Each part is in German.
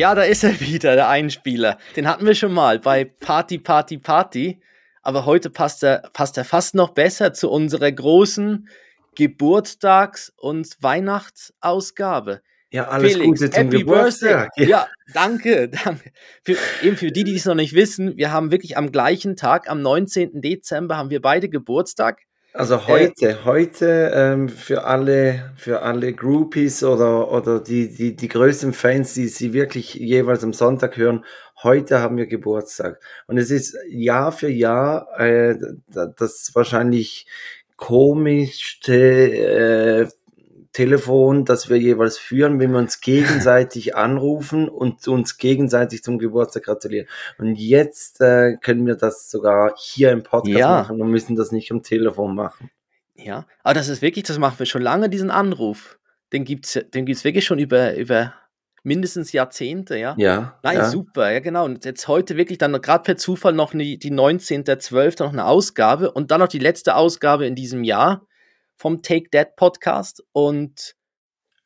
Ja, da ist er wieder, der Einspieler. Den hatten wir schon mal bei Party, Party, Party. Aber heute passt er, passt er fast noch besser zu unserer großen Geburtstags- und Weihnachtsausgabe. Ja, alles Felix, Gute zum Happy Geburtstag. Ja. ja, danke, danke. Für, eben für die, die es noch nicht wissen, wir haben wirklich am gleichen Tag, am 19. Dezember, haben wir beide Geburtstag. Also äh, heute, heute ähm, für alle, für alle Groupies oder, oder die, die, die größten Fans, die sie wirklich jeweils am Sonntag hören, heute haben wir Geburtstag. Und es ist Jahr für Jahr äh, das wahrscheinlich komischste äh, Telefon, das wir jeweils führen, wenn wir uns gegenseitig anrufen und uns gegenseitig zum Geburtstag gratulieren. Und jetzt äh, können wir das sogar hier im Podcast ja. machen und müssen das nicht am Telefon machen. Ja, aber das ist wirklich, das machen wir schon lange, diesen Anruf. Den gibt es den gibt's wirklich schon über, über mindestens Jahrzehnte, ja? Ja. Nein, ja. super, ja genau. Und jetzt heute wirklich dann gerade per Zufall noch die, die 19.12. noch eine Ausgabe und dann noch die letzte Ausgabe in diesem Jahr vom Take That Podcast und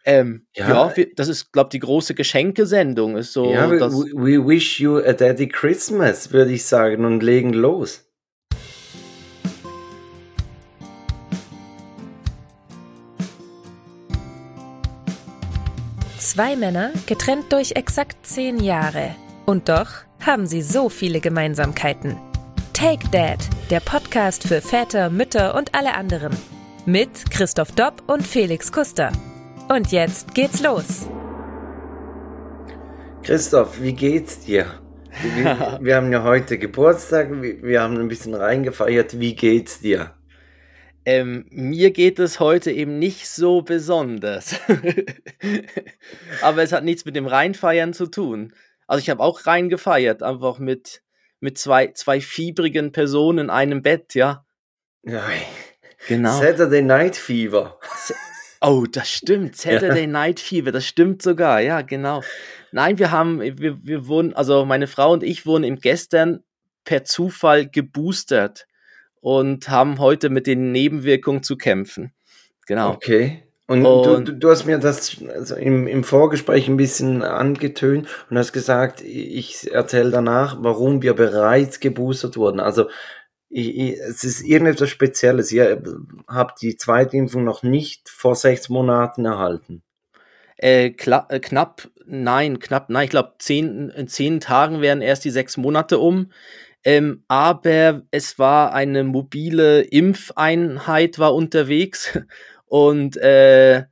ähm, ja, ja wir, das ist, glaube ich, die große Geschenkesendung. Ist so, ja, we, we wish you a Daddy Christmas, würde ich sagen, und legen los. Zwei Männer, getrennt durch exakt zehn Jahre. Und doch haben sie so viele Gemeinsamkeiten. Take Dad, der Podcast für Väter, Mütter und alle anderen mit Christoph Dopp und Felix Kuster. Und jetzt geht's los. Christoph, wie geht's dir? Wir, wir haben ja heute Geburtstag, wir haben ein bisschen reingefeiert. Wie geht's dir? Ähm, mir geht es heute eben nicht so besonders. Aber es hat nichts mit dem Reinfeiern zu tun. Also ich habe auch reingefeiert, einfach mit, mit zwei, zwei fiebrigen Personen in einem Bett, ja. Nein. Genau. Saturday Night Fever. Oh, das stimmt. Saturday ja. Night Fever, das stimmt sogar, ja, genau. Nein, wir haben, wir, wir wurden, also meine Frau und ich wurden im gestern per Zufall geboostert und haben heute mit den Nebenwirkungen zu kämpfen. Genau. Okay. Und, und du, du, hast mir das also im, im Vorgespräch ein bisschen angetönt und hast gesagt, ich erzähle danach, warum wir bereits geboostert wurden. Also ich, ich, es ist irgendetwas Spezielles. Ihr habt die zweite Impfung noch nicht vor sechs Monaten erhalten. Äh, äh, knapp, nein, knapp, nein, ich glaube, zehn, in zehn Tagen wären erst die sechs Monate um. Ähm, aber es war eine mobile Impfeinheit war unterwegs und äh,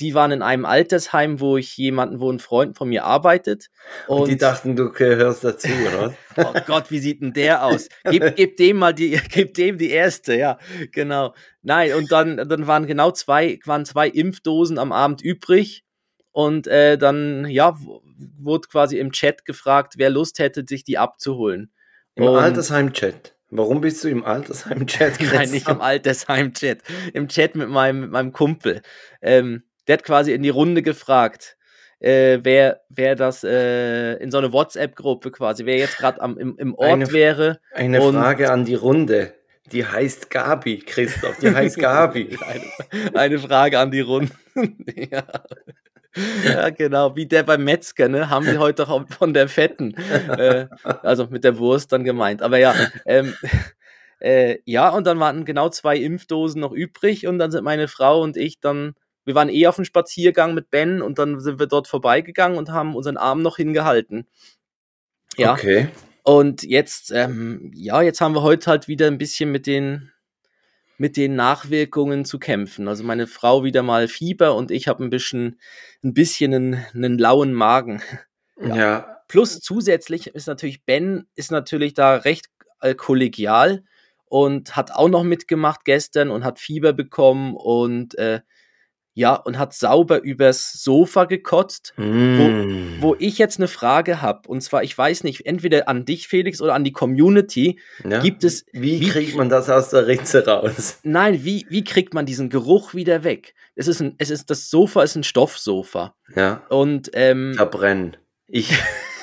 die waren in einem Altersheim, wo ich jemanden, wo ein Freund von mir arbeitet. Und, und die dachten, du gehörst dazu, oder? oh Gott, wie sieht denn der aus? Gib, gib dem mal die, gib dem die erste, ja, genau. Nein, und dann, dann waren genau zwei, waren zwei Impfdosen am Abend übrig. Und äh, dann, ja, wurde quasi im Chat gefragt, wer Lust hätte, sich die abzuholen. Im Altersheim-Chat. Warum bist du im Altersheim-Chat? Nein, nicht im Altersheim-Chat. Im Chat mit meinem, mit meinem Kumpel. Ähm, der hat quasi in die Runde gefragt, äh, wer, wer das äh, in so eine WhatsApp-Gruppe quasi, wer jetzt gerade im, im Ort eine, wäre. Eine Frage an die Runde. Die heißt Gabi, Christoph. Die heißt Gabi. eine, eine, Frage an die Runde. ja. ja. genau. Wie der beim Metzger, ne? Haben sie heute auch von der Fetten. Äh, also mit der Wurst dann gemeint. Aber ja, ähm, äh, ja, und dann waren genau zwei Impfdosen noch übrig und dann sind meine Frau und ich dann wir waren eh auf dem Spaziergang mit Ben und dann sind wir dort vorbeigegangen und haben unseren Arm noch hingehalten. Ja. Okay. Und jetzt, ähm, ja, jetzt haben wir heute halt wieder ein bisschen mit den, mit den Nachwirkungen zu kämpfen. Also meine Frau wieder mal Fieber und ich habe ein bisschen, ein bisschen einen, einen lauen Magen. Ja. ja. Plus zusätzlich ist natürlich Ben ist natürlich da recht äh, kollegial und hat auch noch mitgemacht gestern und hat Fieber bekommen und äh, ja, und hat sauber übers Sofa gekotzt, mm. wo, wo ich jetzt eine Frage habe. Und zwar, ich weiß nicht, entweder an dich, Felix, oder an die Community. Ja. Gibt es. Wie, wie, kriegt man das aus der Ritze raus? Nein, wie, wie kriegt man diesen Geruch wieder weg? Es ist ein, es ist, das Sofa ist ein Stoffsofa. Ja. Und, ähm. Verbrennen. Ich.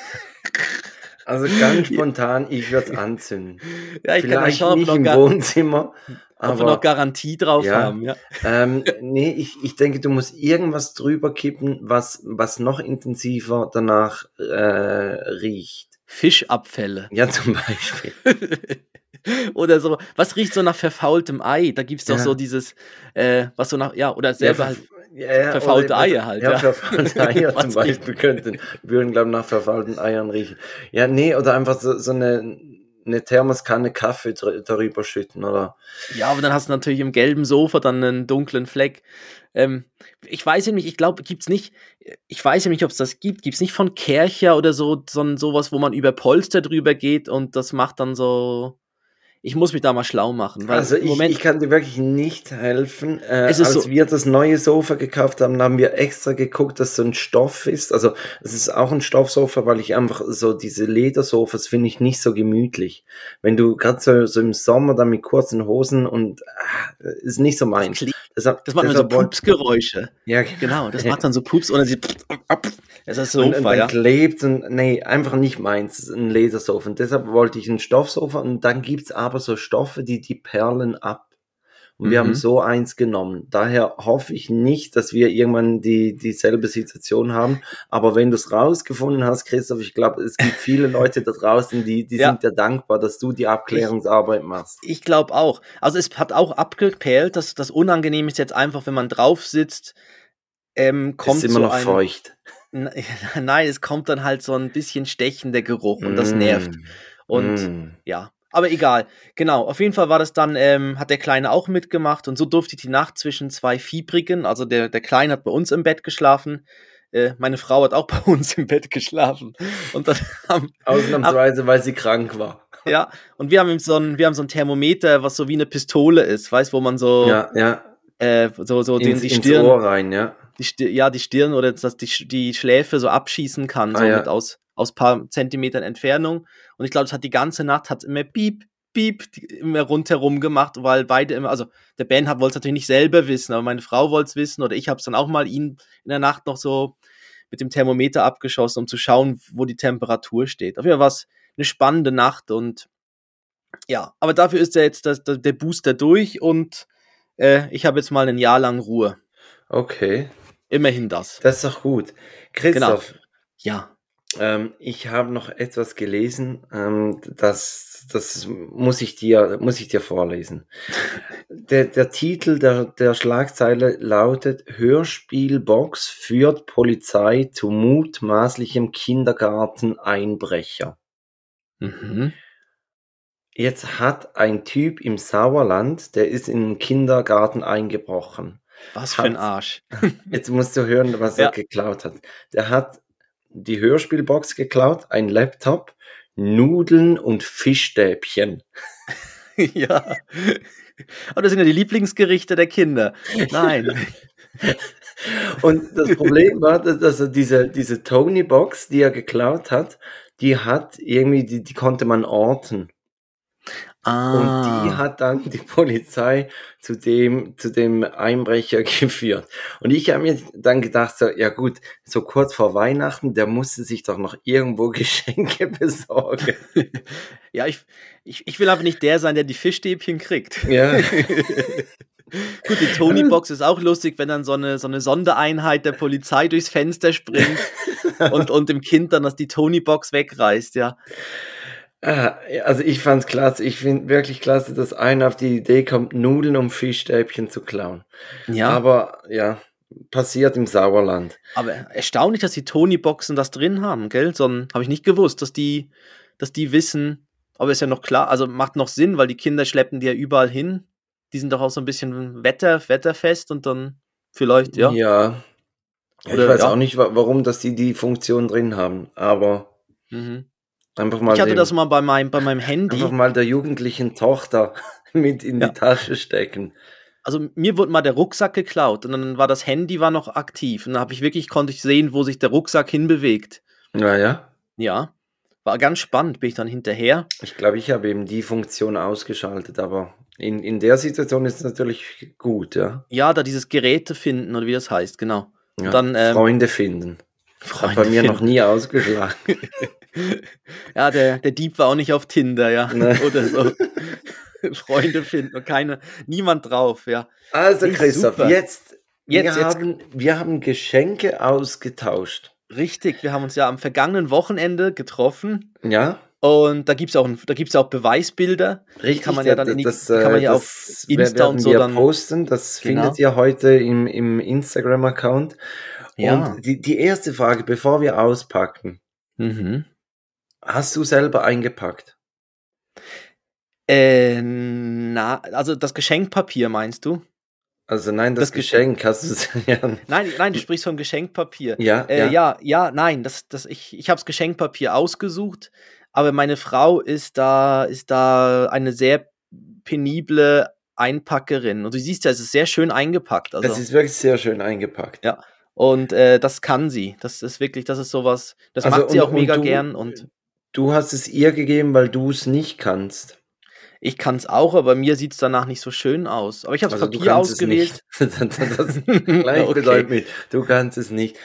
Also ganz spontan, ich würde es anzünden. Ja, ich kann Vielleicht schauen, nicht wir noch, im Wohnzimmer, ob wir noch aber Garantie drauf ja. haben. Ja. Ähm, nee, ich, ich denke, du musst irgendwas drüber kippen, was, was noch intensiver danach äh, riecht. Fischabfälle. Ja, zum Beispiel. oder so. Was riecht so nach verfaultem Ei? Da gibt es doch Ja. so dieses, äh, was so nach, ja, oder Ja, selber ver- halt. Ja, verfaulte Eier halt, Ja, ja. verfaulte Eier zum Beispiel könnten, würden, glaube ich, nach verfaulten Eiern riechen. Ja, nee, oder einfach so, so eine, eine Thermoskanne Kaffee darüber schütten, oder? Ja, aber dann hast du natürlich im gelben Sofa dann einen dunklen Fleck. Ähm, ich weiß ja nicht, ich glaube, gibt's nicht, ich weiß ja nicht, ob es das gibt. Gibt's nicht von Kercher oder so, so ein- sowas, wo man über Polster drüber geht und das macht dann so. Ich muss mich da mal schlau machen. Weil Also im ich, Moment, ich kann dir wirklich nicht helfen. Äh, als so- wir das neue Sofa gekauft haben, haben wir extra geguckt, dass so ein Stoff ist. Also es ist auch ein Stoffsofa, weil ich einfach so diese Ledersofas finde ich nicht so gemütlich. Wenn du gerade so, so im Sommer dann mit kurzen Hosen und ah, ist nicht so meins. Klingt- Deshalb, das macht dann so Pupsgeräusche. Ja, Genau, das macht dann so Pups und dann sie. Das ist und, und Sofa, dann klebt und nee, einfach nicht meins, ein Ledersofa. Und deshalb wollte ich ein Stoffsofa und dann gibt's aber so Stoffe, die die perlen ab. Und wir Mhm. haben so eins genommen. Daher hoffe ich nicht, dass wir irgendwann die dieselbe Situation haben. Aber wenn du es rausgefunden hast, Christoph, ich glaube, es gibt viele Leute da draußen, die, die Ja. sind dir dankbar, dass du die Abklärungsarbeit machst. Ich glaube auch. Also es hat auch abgeperlt, dass das unangenehm ist jetzt einfach, wenn man drauf sitzt, ähm, kommt ist immer noch ein, feucht. Nein, es kommt dann halt so ein bisschen stechender Geruch und das Mm, nervt. Und mm. ja, aber egal. Genau, auf jeden Fall war das dann, ähm, hat der Kleine auch mitgemacht und so durfte ich die Nacht zwischen zwei Fiebrigen, also der, der Kleine hat bei uns im Bett geschlafen, äh, meine Frau hat auch bei uns im Bett geschlafen. Und dann haben, Ausnahmsweise, weil sie krank war. ja, und wir haben so ein, wir haben so ein Thermometer, was so wie eine Pistole ist, weißt, wo man so, Ja, ja. äh, so, so den, Ins, die ins Stirn, Ohr rein, ja. die Stirn, ja, die Stirn oder dass die, die Schläfe so abschießen kann, so Ah, ja. mit aus, aus paar Zentimetern Entfernung. Und ich glaube, es hat die ganze Nacht hat's immer piep, piep, immer rundherum gemacht, weil beide immer, also der Ben hat- wollte es natürlich nicht selber wissen, aber meine Frau wollte es wissen oder ich habe es dann auch mal ihn in der Nacht noch so mit dem Thermometer abgeschossen, um zu schauen, wo die Temperatur steht. Auf jeden Fall war es eine spannende Nacht und ja, aber dafür ist ja jetzt das, das, der Booster durch und äh, ich habe jetzt mal ein Jahr lang Ruhe. Okay, Immerhin das. das ist doch gut. Christoph, Ja. Ähm, ich habe noch etwas gelesen, ähm, das, das muss ich dir, muss ich dir vorlesen. Der, der Titel der, der Schlagzeile lautet Hörspielbox führt Polizei zu mutmaßlichem Kindergarteneinbrecher. Mhm. Jetzt hat ein Typ im Sauerland, der ist in den Kindergarten eingebrochen. Was für ein Arsch. Jetzt musst du hören, was Ja. er geklaut hat. Der hat die Hörspielbox geklaut, ein Laptop, Nudeln und Fischstäbchen. ja. Aber das sind ja die Lieblingsgerichte der Kinder. Nein. Und das Problem war, dass er diese, diese Tony-Box, die er geklaut hat, die hat irgendwie, die, die konnte man orten. Ah. Und die hat dann die Polizei zu dem, zu dem Einbrecher geführt. Und ich habe mir dann gedacht, so, ja gut, so kurz vor Weihnachten, der musste sich doch noch irgendwo Geschenke besorgen. ja, ich, ich, ich will aber nicht der sein, der die Fischstäbchen kriegt. Ja. Gut, die Tony-Box ist auch lustig, wenn dann so eine, so eine Sondereinheit der Polizei durchs Fenster springt und, und dem Kind dann das die Tony-Box wegreißt, ja. Ja, Also ich fand's klasse. Ich finde wirklich klasse, dass einer auf die Idee kommt, Nudeln und Fischstäbchen zu klauen. Ja, aber, Aber ja, passiert im Sauerland. erstaunlich, dass die Tony-Boxen das drin haben, gell? Sondern habe ich nicht gewusst, dass die, dass die wissen, aber ist ja noch klar, also macht noch Sinn, weil die Kinder schleppen die ja überall hin. Die sind doch auch so ein bisschen Wetter, wetterfest und dann vielleicht, ja. Ja. Ich Oder- weiß ja. auch nicht, wa- warum, dass die die Funktion drin haben. Aber Mhm. Einfach mal, Ich hatte dem, das mal bei meinem, bei meinem Handy. einfach mal der jugendlichen Tochter mit in Ja. die Tasche stecken. Also mir wurde mal der Rucksack geklaut und dann war das Handy war noch aktiv und dann habe ich wirklich konnte ich sehen, wo sich der Rucksack hinbewegt. Naja, Ja, war ganz spannend, bin ich dann hinterher. ich glaube, ich habe eben die Funktion ausgeschaltet, aber in, in der Situation ist es natürlich gut, ja. Ja, da dieses Geräte finden oder wie das heißt, genau. ja. dann, ähm, Freunde finden. Hat bei mir noch nie ausgeschlagen. ja, der, der Dieb war auch nicht auf Tinder, ja. Ne. Oder so. Freunde finden und keine, niemand drauf, ja. Also Nee, Christoph, super. jetzt, Jetzt, wir, jetzt. Haben, wir haben Geschenke ausgetauscht. Richtig, wir haben uns ja am vergangenen Wochenende getroffen Ja, und da gibt es auch, da gibt's auch Beweisbilder. richtig. kann man ja dann in die- das, die kann man ja auf Insta und so dann- posten. Das Genau. findet ihr heute im, im Instagram-Account. Ja. Und die, die erste Frage, bevor wir auspacken, Mhm. hast du selber eingepackt? Äh, na, also das Geschenkpapier meinst du? Also nein, das, Das Geschenk. Geschenk hast du es ja. Nein, nein, du sprichst vom Geschenkpapier. Ja, Äh, ja. ja, nein, das, das, ich, ich habe das Geschenkpapier ausgesucht, aber meine Frau ist da, ist da eine sehr penible Einpackerin. Und du siehst ja, es ist sehr schön eingepackt. Also, Das ist wirklich sehr schön eingepackt. Ja. Und äh, das kann sie. Das ist wirklich, das ist sowas, das Also macht sie und- auch mega du- gern und Du hast es ihr gegeben, weil du es nicht kannst. ich kann es auch, aber mir sieht es danach nicht so schön aus. Aber ich habe Also Papier ausgewählt. das gleich Okay. bedeutet mich, du kannst es nicht.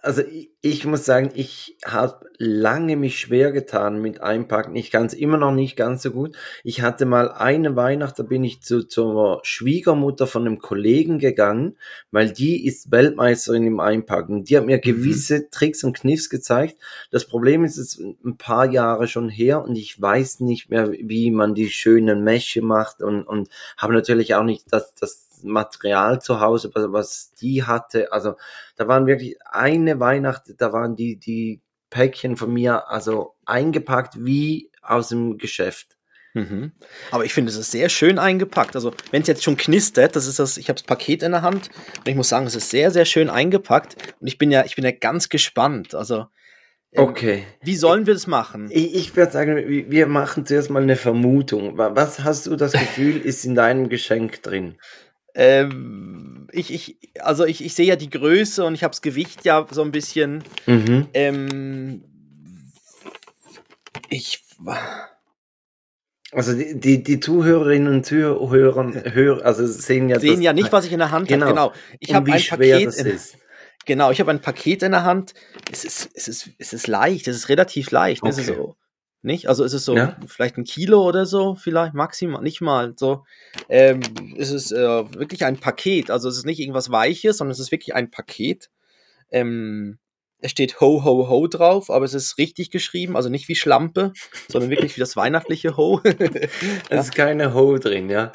Also ich, ich muss sagen, ich habe lange mich schwer getan mit Einpacken. Ich kann es immer noch nicht ganz so gut. Ich hatte mal eine Weihnacht, da bin ich zu, zur Schwiegermutter von einem Kollegen gegangen, weil die ist Weltmeisterin im Einpacken. Die hat mir gewisse Tricks und Kniffs gezeigt. Das Problem ist, es ist ein paar Jahre schon her und ich weiß nicht mehr, wie man die schönen Mesche macht und, und habe natürlich auch nicht das, das Material zu Hause, was, die hatte. Also da waren wirklich eine Weihnacht, da waren die, die Päckchen von mir also eingepackt wie aus dem Geschäft. Mhm. Aber ich finde, es ist sehr schön eingepackt. Also, wenn es jetzt schon knistert, das ist das, ich habe das Paket in der Hand und ich muss sagen, es ist sehr, sehr schön eingepackt und ich bin ja, ich bin ja ganz gespannt. Also, ähm, Okay. wie sollen wir das machen? Ich, ich würde sagen, wir machen zuerst mal eine Vermutung. Wa- Was hast du das Gefühl, ist in deinem Geschenk drin? Ähm, ich, ich, also ich, ich sehe ja die Größe und ich habe das Gewicht ja so ein bisschen. Mhm. Ähm, ich, Also die, die, die Zuhörerinnen und Zuhörer hör, also sehen ja, sehen das- ja nicht, was ich in der Hand Genau. habe. Genau. Ich habe ein Paket. In, ist. genau, ich habe ein Paket in der Hand. Es ist, es ist, es ist leicht. Es ist relativ leicht. Es ist Okay. so, nicht? Also es ist so Ja. vielleicht ein Kilo oder so, vielleicht maximal, nicht mal so. Ähm, es ist äh, wirklich ein Paket. Also es ist nicht irgendwas Weiches, sondern es ist wirklich ein Paket. Ähm, es steht Ho Ho Ho drauf, aber es ist richtig geschrieben, also nicht wie Schlampe, sondern wirklich wie das weihnachtliche Ho. Es ist keine Ho drin, ja.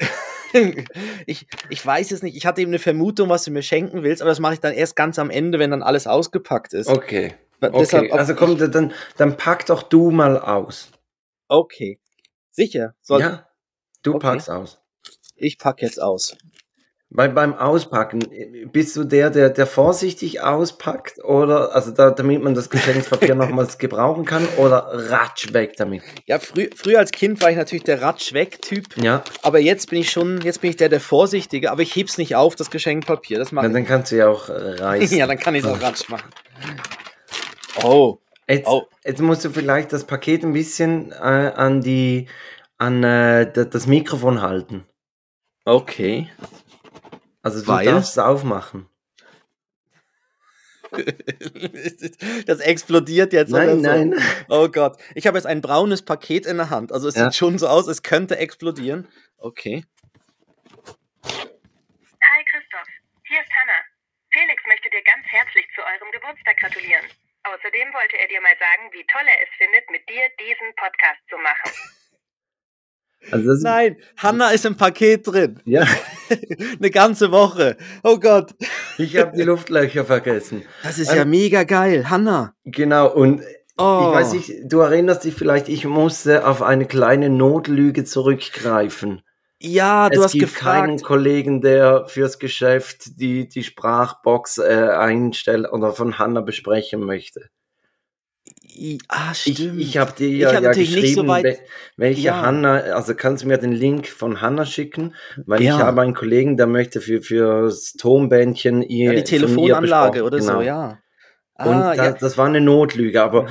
ich, ich weiß es nicht. Ich hatte eben eine Vermutung, was du mir schenken willst, aber das mache ich dann erst ganz am Ende, wenn dann alles ausgepackt ist. Okay. Okay. deshalb- also komm, dann, dann pack doch du mal aus. Okay. Sicher. Soll, ja, du Okay. packst aus. Ich packe jetzt aus. Weil beim Auspacken, äh, bist du der, der, der vorsichtig auspackt oder, also da, damit man das Geschenkspapier nochmals gebrauchen kann oder ratsch weg damit? Ja, frü früher als Kind war ich natürlich der Ratsch-Weg-Typ, Ja, aber jetzt bin ich schon, jetzt bin ich der, der Vorsichtige, aber ich heb's nicht auf, das Geschenkpapier. Das mache dann, dann kannst du ja auch äh, ich. reißen. ja, dann kann ich auch Ratsch machen. Oh. Jetzt, Oh. jetzt musst du vielleicht das Paket ein bisschen äh, an die, an äh, da- das Mikrofon halten. Okay. Also du Weil? darfst es aufmachen. das explodiert jetzt oder Nein, so. nein. Oh Gott. Ich habe jetzt ein braunes Paket in der Hand. Also es Ja. sieht schon so aus, es könnte explodieren. Okay. Hi Christoph, hier ist Hanna. Felix möchte dir ganz herzlich zu eurem Geburtstag gratulieren. Außerdem wollte er dir mal sagen, wie toll er es findet, mit dir diesen Podcast zu machen. Also das, Nein, Hanna ist im Paket drin. Ja, Eine ganze Woche. Oh Gott. ich habe die Luftlöcher vergessen. Das ist Ähm, ja mega geil. Hanna. Genau, und Oh. ich weiß nicht, du erinnerst dich vielleicht, ich musste auf eine kleine Notlüge zurückgreifen. Ja, du es hast gibt keinen gefragt. Kollegen, der fürs Geschäft die, die Sprachbox äh, einstellen oder von Hanna besprechen möchte. I- Ah, Ich, stimmt. ich habe dir Ich ja, hab ja geschrieben, so weit- wel- welche Ja. Hanna, also kannst du mir den Link von Hanna schicken, weil Ja. ich habe einen Kollegen, der möchte für fürs Tonbändchen ihr ja, die Telefonanlage oder genau. so, ja. Und Ah, da, ja. das war eine Notlüge, aber Mhm.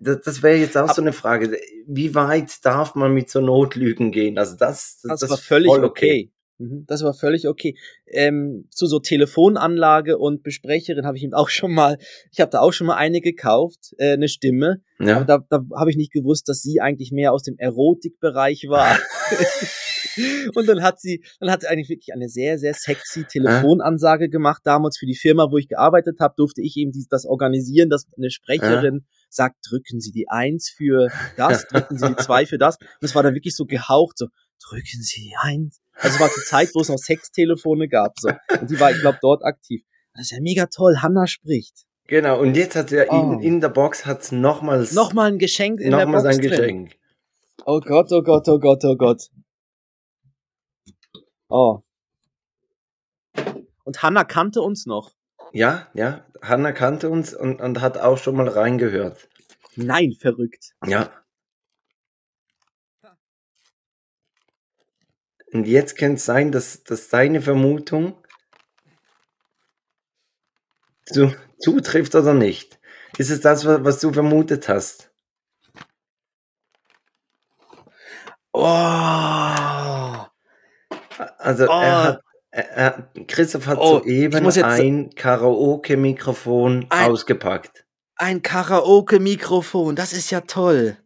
Das, das wäre jetzt auch Ab- so eine Frage. Wie weit darf man mit so Notlügen gehen? Also das, Das, das war ist völlig voll okay. Mhm, Das war völlig okay. Ähm, zu so Telefonanlage und Besprecherin habe ich ihm auch schon mal, ich habe da auch schon mal eine gekauft, äh, eine Stimme. Ja. Da, da habe ich nicht gewusst, dass sie eigentlich mehr aus dem Erotikbereich war. und dann hat sie, dann hat sie eigentlich wirklich eine sehr, sehr sexy Telefonansage gemacht. Damals für die Firma, wo ich gearbeitet habe, durfte ich eben dies, das organisieren, dass eine Sprecherin sagt, drücken Sie die Eins für das, drücken Sie die Zwei für das. Und es war dann wirklich so gehaucht, so, drücken Sie die Eins. Also war zur Zeit, wo es noch Sextelefone gab. So. Und die war, ich glaube, dort aktiv. Das ist ja mega toll. Hanna spricht. Genau, und jetzt hat er Oh. in, in der Box hat's nochmals Nochmal ein Geschenk in der nochmal Box sein drin. Geschenk. Oh Gott, oh Gott, oh Gott, oh Gott. Oh. Und Hanna kannte uns noch. Ja, ja. Hanna kannte uns und, und hat auch schon mal reingehört. Nein, verrückt. Ja. Und jetzt kann es sein, dass, dass deine Vermutung zu, zutrifft oder nicht. Ist es das, wa- was du vermutet hast? Oh. Also Oh. er hat, er, Christoph hat Oh, soeben ein Karaoke-Mikrofon ausgepackt. Ein Karaoke-Mikrofon, das ist ja toll.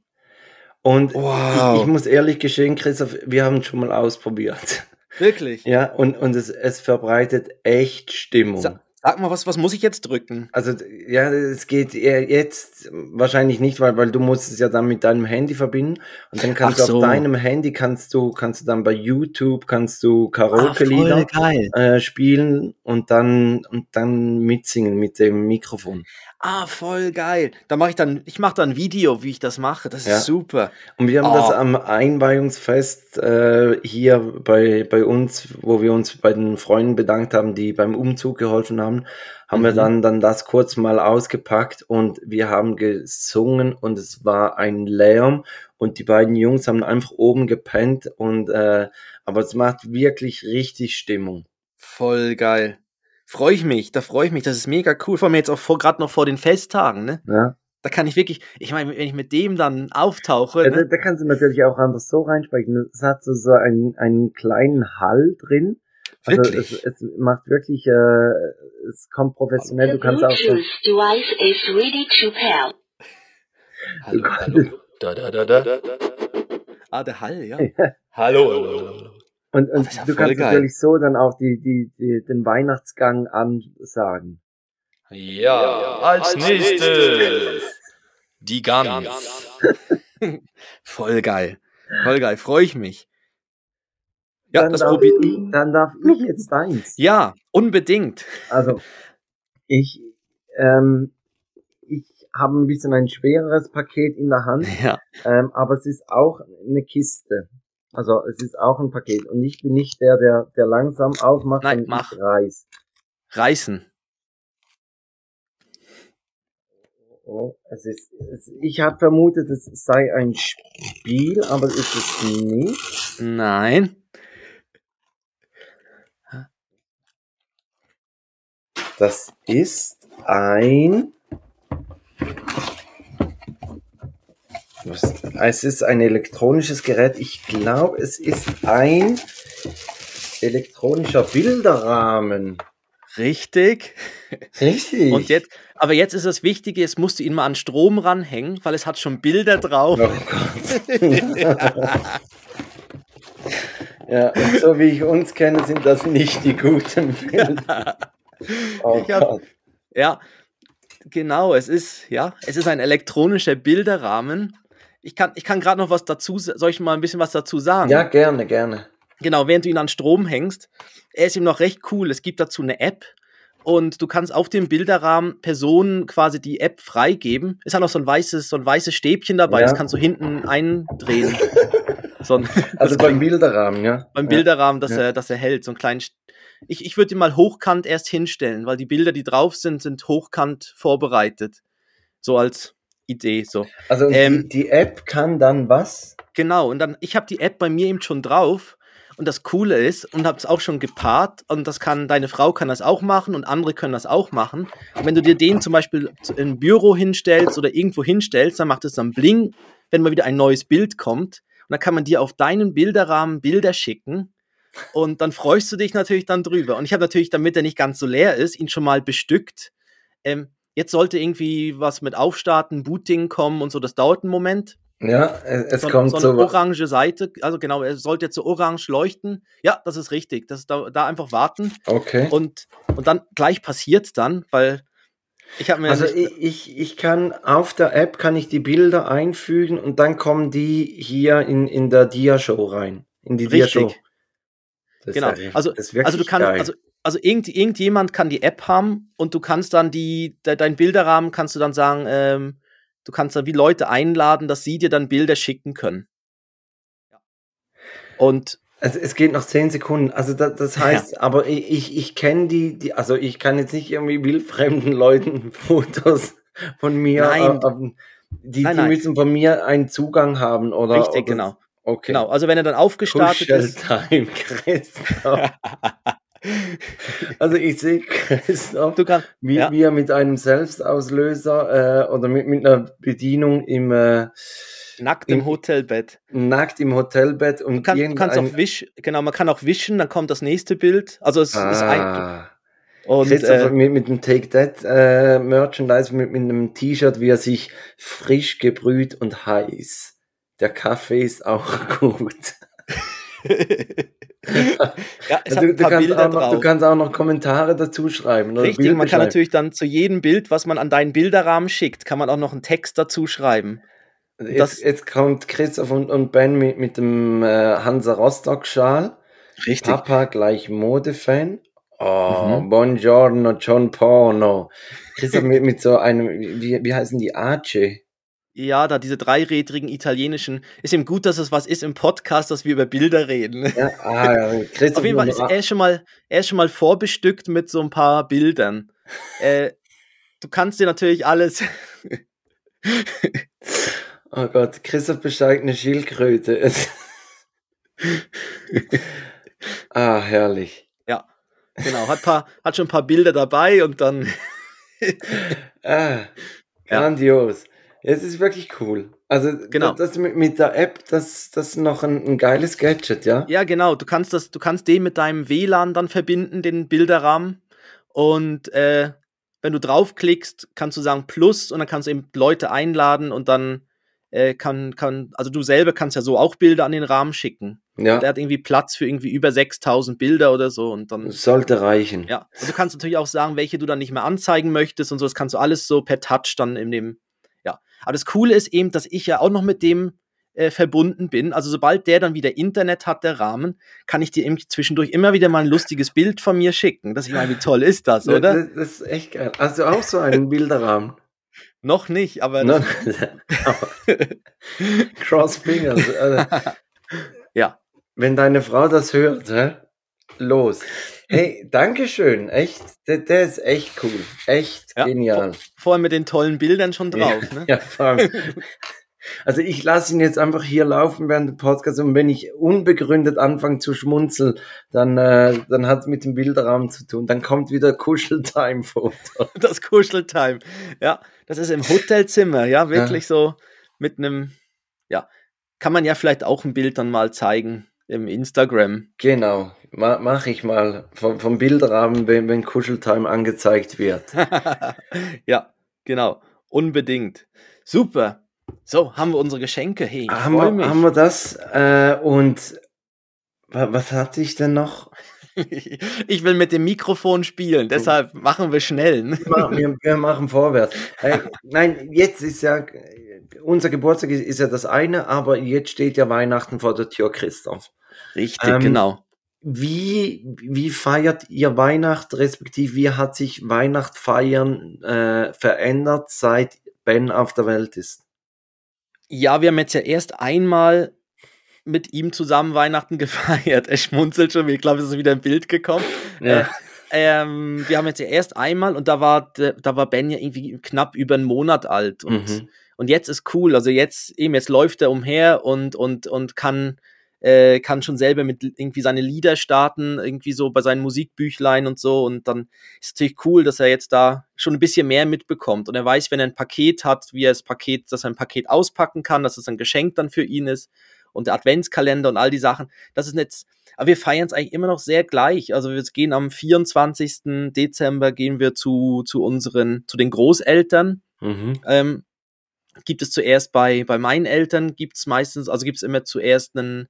Und Wow. ich, ich muss ehrlich gestehen, Christoph, wir haben es schon mal ausprobiert. Wirklich. Ja, und, und es, es verbreitet echt Stimmung. Sa sag mal, was, was muss ich jetzt drücken? Also ja, es geht jetzt wahrscheinlich nicht, weil, weil du musst es ja dann mit deinem Handy verbinden und dann kannst Ach du so. auf deinem Handy kannst du kannst du dann bei YouTube kannst du Karaoke-Lieder äh, spielen und dann und dann mitsingen mit dem Mikrofon. Ah, voll geil. Da mache ich dann, ich mache dann ein Video, wie ich das mache. Das ist Ja. super. Und wir haben Oh. das am Einweihungsfest äh, hier bei, bei uns, wo wir uns bei den Freunden bedankt haben, die beim Umzug geholfen haben, haben wir Mhm. dann, dann das kurz mal ausgepackt und wir haben gesungen und es war ein Lärm und die beiden Jungs haben einfach oben gepennt und äh, aber es macht wirklich richtig Stimmung. Voll geil. Freue ich mich, da freue ich mich. Das ist mega cool. Vor allem jetzt auch vor, gerade noch vor den Festtagen, ne? Ja. Da kann ich wirklich, ich meine, wenn ich mit dem dann auftauche, Ja, da, ne? da kannst du natürlich auch einfach so reinsprechen. Es hat so, so einen, einen kleinen Hall drin. Also Wirklich? es, es macht wirklich, äh, es kommt professionell. Du kannst auch so, Bluetooth device is ready to pair. Hallo, hallo. Da, da, da, da. Ah, der Hall, ja. Hallo. Hallo. und, Das und ist ja du kannst geil. natürlich so dann auch die, die, die, den Weihnachtsgang ansagen. Ja, als nächstes die Gans. Voll geil. Voll geil, freue ich mich. Ja, dann, das probiert. dann darf ich jetzt deins. Ja, unbedingt. Also, ich, ähm, ich habe ein bisschen ein schwereres Paket in der Hand. Ja. Ähm, aber es ist auch eine Kiste. Also es ist auch ein Paket. Und ich bin nicht der, der, der langsam aufmacht Nein, und mach. ich reiß. Reißen. Oh, es ist, es, ich habe vermutet, es sei ein Spiel, aber ist es nicht. Nein. Das ist ein. Was? Es ist ein elektronisches Gerät. Ich glaube, es ist ein elektronischer Bilderrahmen. Richtig. Richtig. Und jetzt, aber jetzt ist das Wichtige, jetzt musst du ihn mal an Strom ranhängen, weil es hat schon Bilder drauf. Oh Gott. ja, und so wie ich uns kenne, sind das nicht die guten Bilder. Oh hab-. Ja, genau, es ist, ja, es ist ein elektronischer Bilderrahmen. Ich kann, ich kann gerade noch was dazu, soll ich mal ein bisschen was dazu sagen? Ja, gerne, gerne. Genau, während du ihn an Strom hängst. Er ist ihm noch recht cool. Es gibt dazu eine App und du kannst auf dem Bilderrahmen Personen quasi die App freigeben. Es hat noch so ein weißes, so ein weißes Stäbchen dabei, Ja. das kannst du hinten eindrehen. so ein, Also beim Bilderrahmen, ja. beim. Bilderrahmen, dass, Ja. er, dass er hält, so einen kleinen. St- Ich, ich würde ihn mal hochkant erst hinstellen, weil die Bilder, die drauf sind, sind hochkant vorbereitet. So als Idee, so. Also Ähm, die, App kann dann was? Genau, und dann, ich habe die App bei mir eben schon drauf. Und das Coole ist, und habe es auch schon gepaart, und das kann, deine Frau kann das auch machen und andere können das auch machen. Und wenn du dir den zum Beispiel im Büro hinstellst oder irgendwo hinstellst, dann macht es dann Bling, wenn mal wieder ein neues Bild kommt. Und dann kann man dir auf deinen Bilderrahmen Bilder schicken. Und dann freust du dich natürlich dann drüber. Und ich habe natürlich, damit er nicht ganz so leer ist, ihn schon mal bestückt. Ähm, jetzt sollte irgendwie was mit Aufstarten, Booting kommen und so. Das dauert einen Moment. Ja, es, es so, kommt so eine orange Seite. Also genau, er sollte jetzt so orange leuchten. Ja, das ist richtig. Das ist da, da einfach warten. Okay. Und, und dann gleich passiert dann, weil ich habe mir Also ich, ich, ich kann auf der App kann ich die Bilder einfügen und dann kommen die hier in, in der Dia-Show rein. In die. Das ist genau. Also, ist wirklich also du kannst, also, also irgend, irgendjemand kann die App haben und du kannst dann die, de, dein Bilderrahmen kannst du dann sagen, ähm, du kannst dann wie Leute einladen, dass sie dir dann Bilder schicken können. Ja. Und Also es geht noch zehn Sekunden. Also das, das heißt, aber ich, ich, ich kenne die, die, also ich kann jetzt nicht irgendwie wildfremden Leuten Fotos von mir. Nein. äh, ähm, die, Nein, die nein. müssen von mir einen Zugang haben, oder? richtig, oder, genau. Okay. Genau. Also wenn er dann aufgestartet ist. Kuscheltime, Christoph. Also ich sehe Christoph, kannst, wie, ja. wie er mit einem Selbstauslöser äh, oder mit, mit einer Bedienung im äh, nackt im im- Hotelbett. nackt im Hotelbett und kann, du kannst irgendein- auch wischen, genau, man kann auch wischen, dann kommt das nächste Bild. Also es ist ein, ah, und Christoph äh, mit, mit dem Take That äh, Merchandise, mit, mit einem T-Shirt, wie er sich frisch gebrüht und heiß. Der Kaffee ist auch gut. ja, ein du, du, kannst Bilder auch noch, du kannst auch noch Kommentare dazu schreiben. Oder Richtig, man kann natürlich dann zu jedem Bild, was man an deinen Bilderrahmen schickt, kann man auch noch einen Text dazu schreiben. Jetzt, jetzt kommt Christoph und, und Ben mit, mit dem äh, Hansa Rostock-Schal. Richtig. Papa gleich Modefan. Oh, Mhm. buongiorno, John Porno. Christoph mit, mit so einem, wie, wie heißen die? Ace. Ja, da diese dreirädrigen italienischen. Ist eben gut, dass es was ist im Podcast, dass wir über Bilder reden. Ja, ah, ja, Christoph Auf jeden Fall ist er schon mal, er ist schon mal vorbestückt mit so ein paar Bildern. äh, du kannst dir natürlich alles. Oh Gott, Christoph besteigt eine Schildkröte. ah, herrlich. ja, genau. Hat, paar, hat schon ein paar Bilder dabei und dann. Ah, grandios. Es ist wirklich cool. Also, Genau. das mit, mit der App, das, das ist noch ein, ein geiles Gadget, ja? Ja, genau. Du kannst das, du kannst den mit deinem WLAN dann verbinden, den Bilderrahmen. Und äh, wenn du draufklickst, kannst du sagen Plus und dann kannst du eben Leute einladen und dann äh, kann, kann, also du selber kannst ja so auch Bilder an den Rahmen schicken. Ja, Der hat irgendwie Platz für irgendwie über 6000 Bilder oder so und dann. sollte reichen. Ja, und du kannst natürlich auch sagen, welche du dann nicht mehr anzeigen möchtest und so. Das kannst du alles so per Touch dann in dem. Aber das Coole ist eben, dass ich ja auch noch mit dem äh, verbunden bin. Also sobald der dann wieder Internet hat, der Rahmen, kann ich dir eben zwischendurch immer wieder mal ein lustiges Bild von mir schicken. Das ich meine, wie toll ist das, oder? das, das ist echt geil. Hast du auch so einen Bilderrahmen? noch nicht, aber das, Cross Fingers. Also, ja. wenn deine Frau das hört, hä? los. Hey, Dankeschön. Echt, der, der ist echt cool. Echt Ja, genial. Vorher mit den tollen Bildern schon drauf. ja, Ne? ja, vor allem. Also ich lasse ihn jetzt einfach hier laufen während dem Podcast und wenn ich unbegründet anfange zu schmunzeln, dann, äh, dann hat es mit dem Bilderrahmen zu tun. Dann kommt wieder Kuscheltime-Foto. Das Kuscheltime. Ja, das ist im Hotelzimmer, ja, wirklich so mit einem, ja, kann man ja vielleicht auch ein Bild dann mal zeigen im Instagram. Genau, Ma mache ich mal vom, vom Bilderrahmen, wenn, wenn Kuscheltime angezeigt wird. ja, genau, unbedingt. Super. So, haben wir unsere Geschenke. Hey, ich haben, wir, haben wir das? Äh, und wa was hatte ich denn noch? ich will mit dem Mikrofon spielen, deshalb machen wir schnell. ne? Wir, wir machen vorwärts. Äh, nein, jetzt ist ja, unser Geburtstag ist, ist ja das eine, aber jetzt steht ja Weihnachten vor der Tür, Christoph. Richtig, Ähm, genau. Wie, wie feiert ihr Weihnacht, respektive wie hat sich Weihnacht feiern äh, verändert, seit Ben auf der Welt ist? Ja, wir haben jetzt ja erst einmal mit ihm zusammen Weihnachten gefeiert. Er schmunzelt schon, ich glaube, es ist wieder ein Bild gekommen. Äh, ähm, wir haben jetzt ja erst einmal und da war, da war Ben ja irgendwie knapp über einen Monat alt. Und, Mhm. und jetzt ist cool. Also jetzt eben, jetzt läuft er umher und, und, und kann, äh, kann schon selber mit irgendwie seine Lieder starten, irgendwie so bei seinen Musikbüchlein und so. Und dann ist es natürlich cool, dass er jetzt da schon ein bisschen mehr mitbekommt. Und er weiß, wenn er ein Paket hat, wie er das Paket, dass er ein Paket auspacken kann, dass es ein Geschenk dann für ihn ist. und der Adventskalender und all die Sachen. Das ist jetzt, aber wir feiern es eigentlich immer noch sehr gleich. Also wir gehen am 24. Dezember gehen wir zu, zu unseren, zu den Großeltern. Mhm. Ähm, gibt es zuerst bei, bei meinen Eltern, gibt es meistens, also gibt es immer zuerst einen,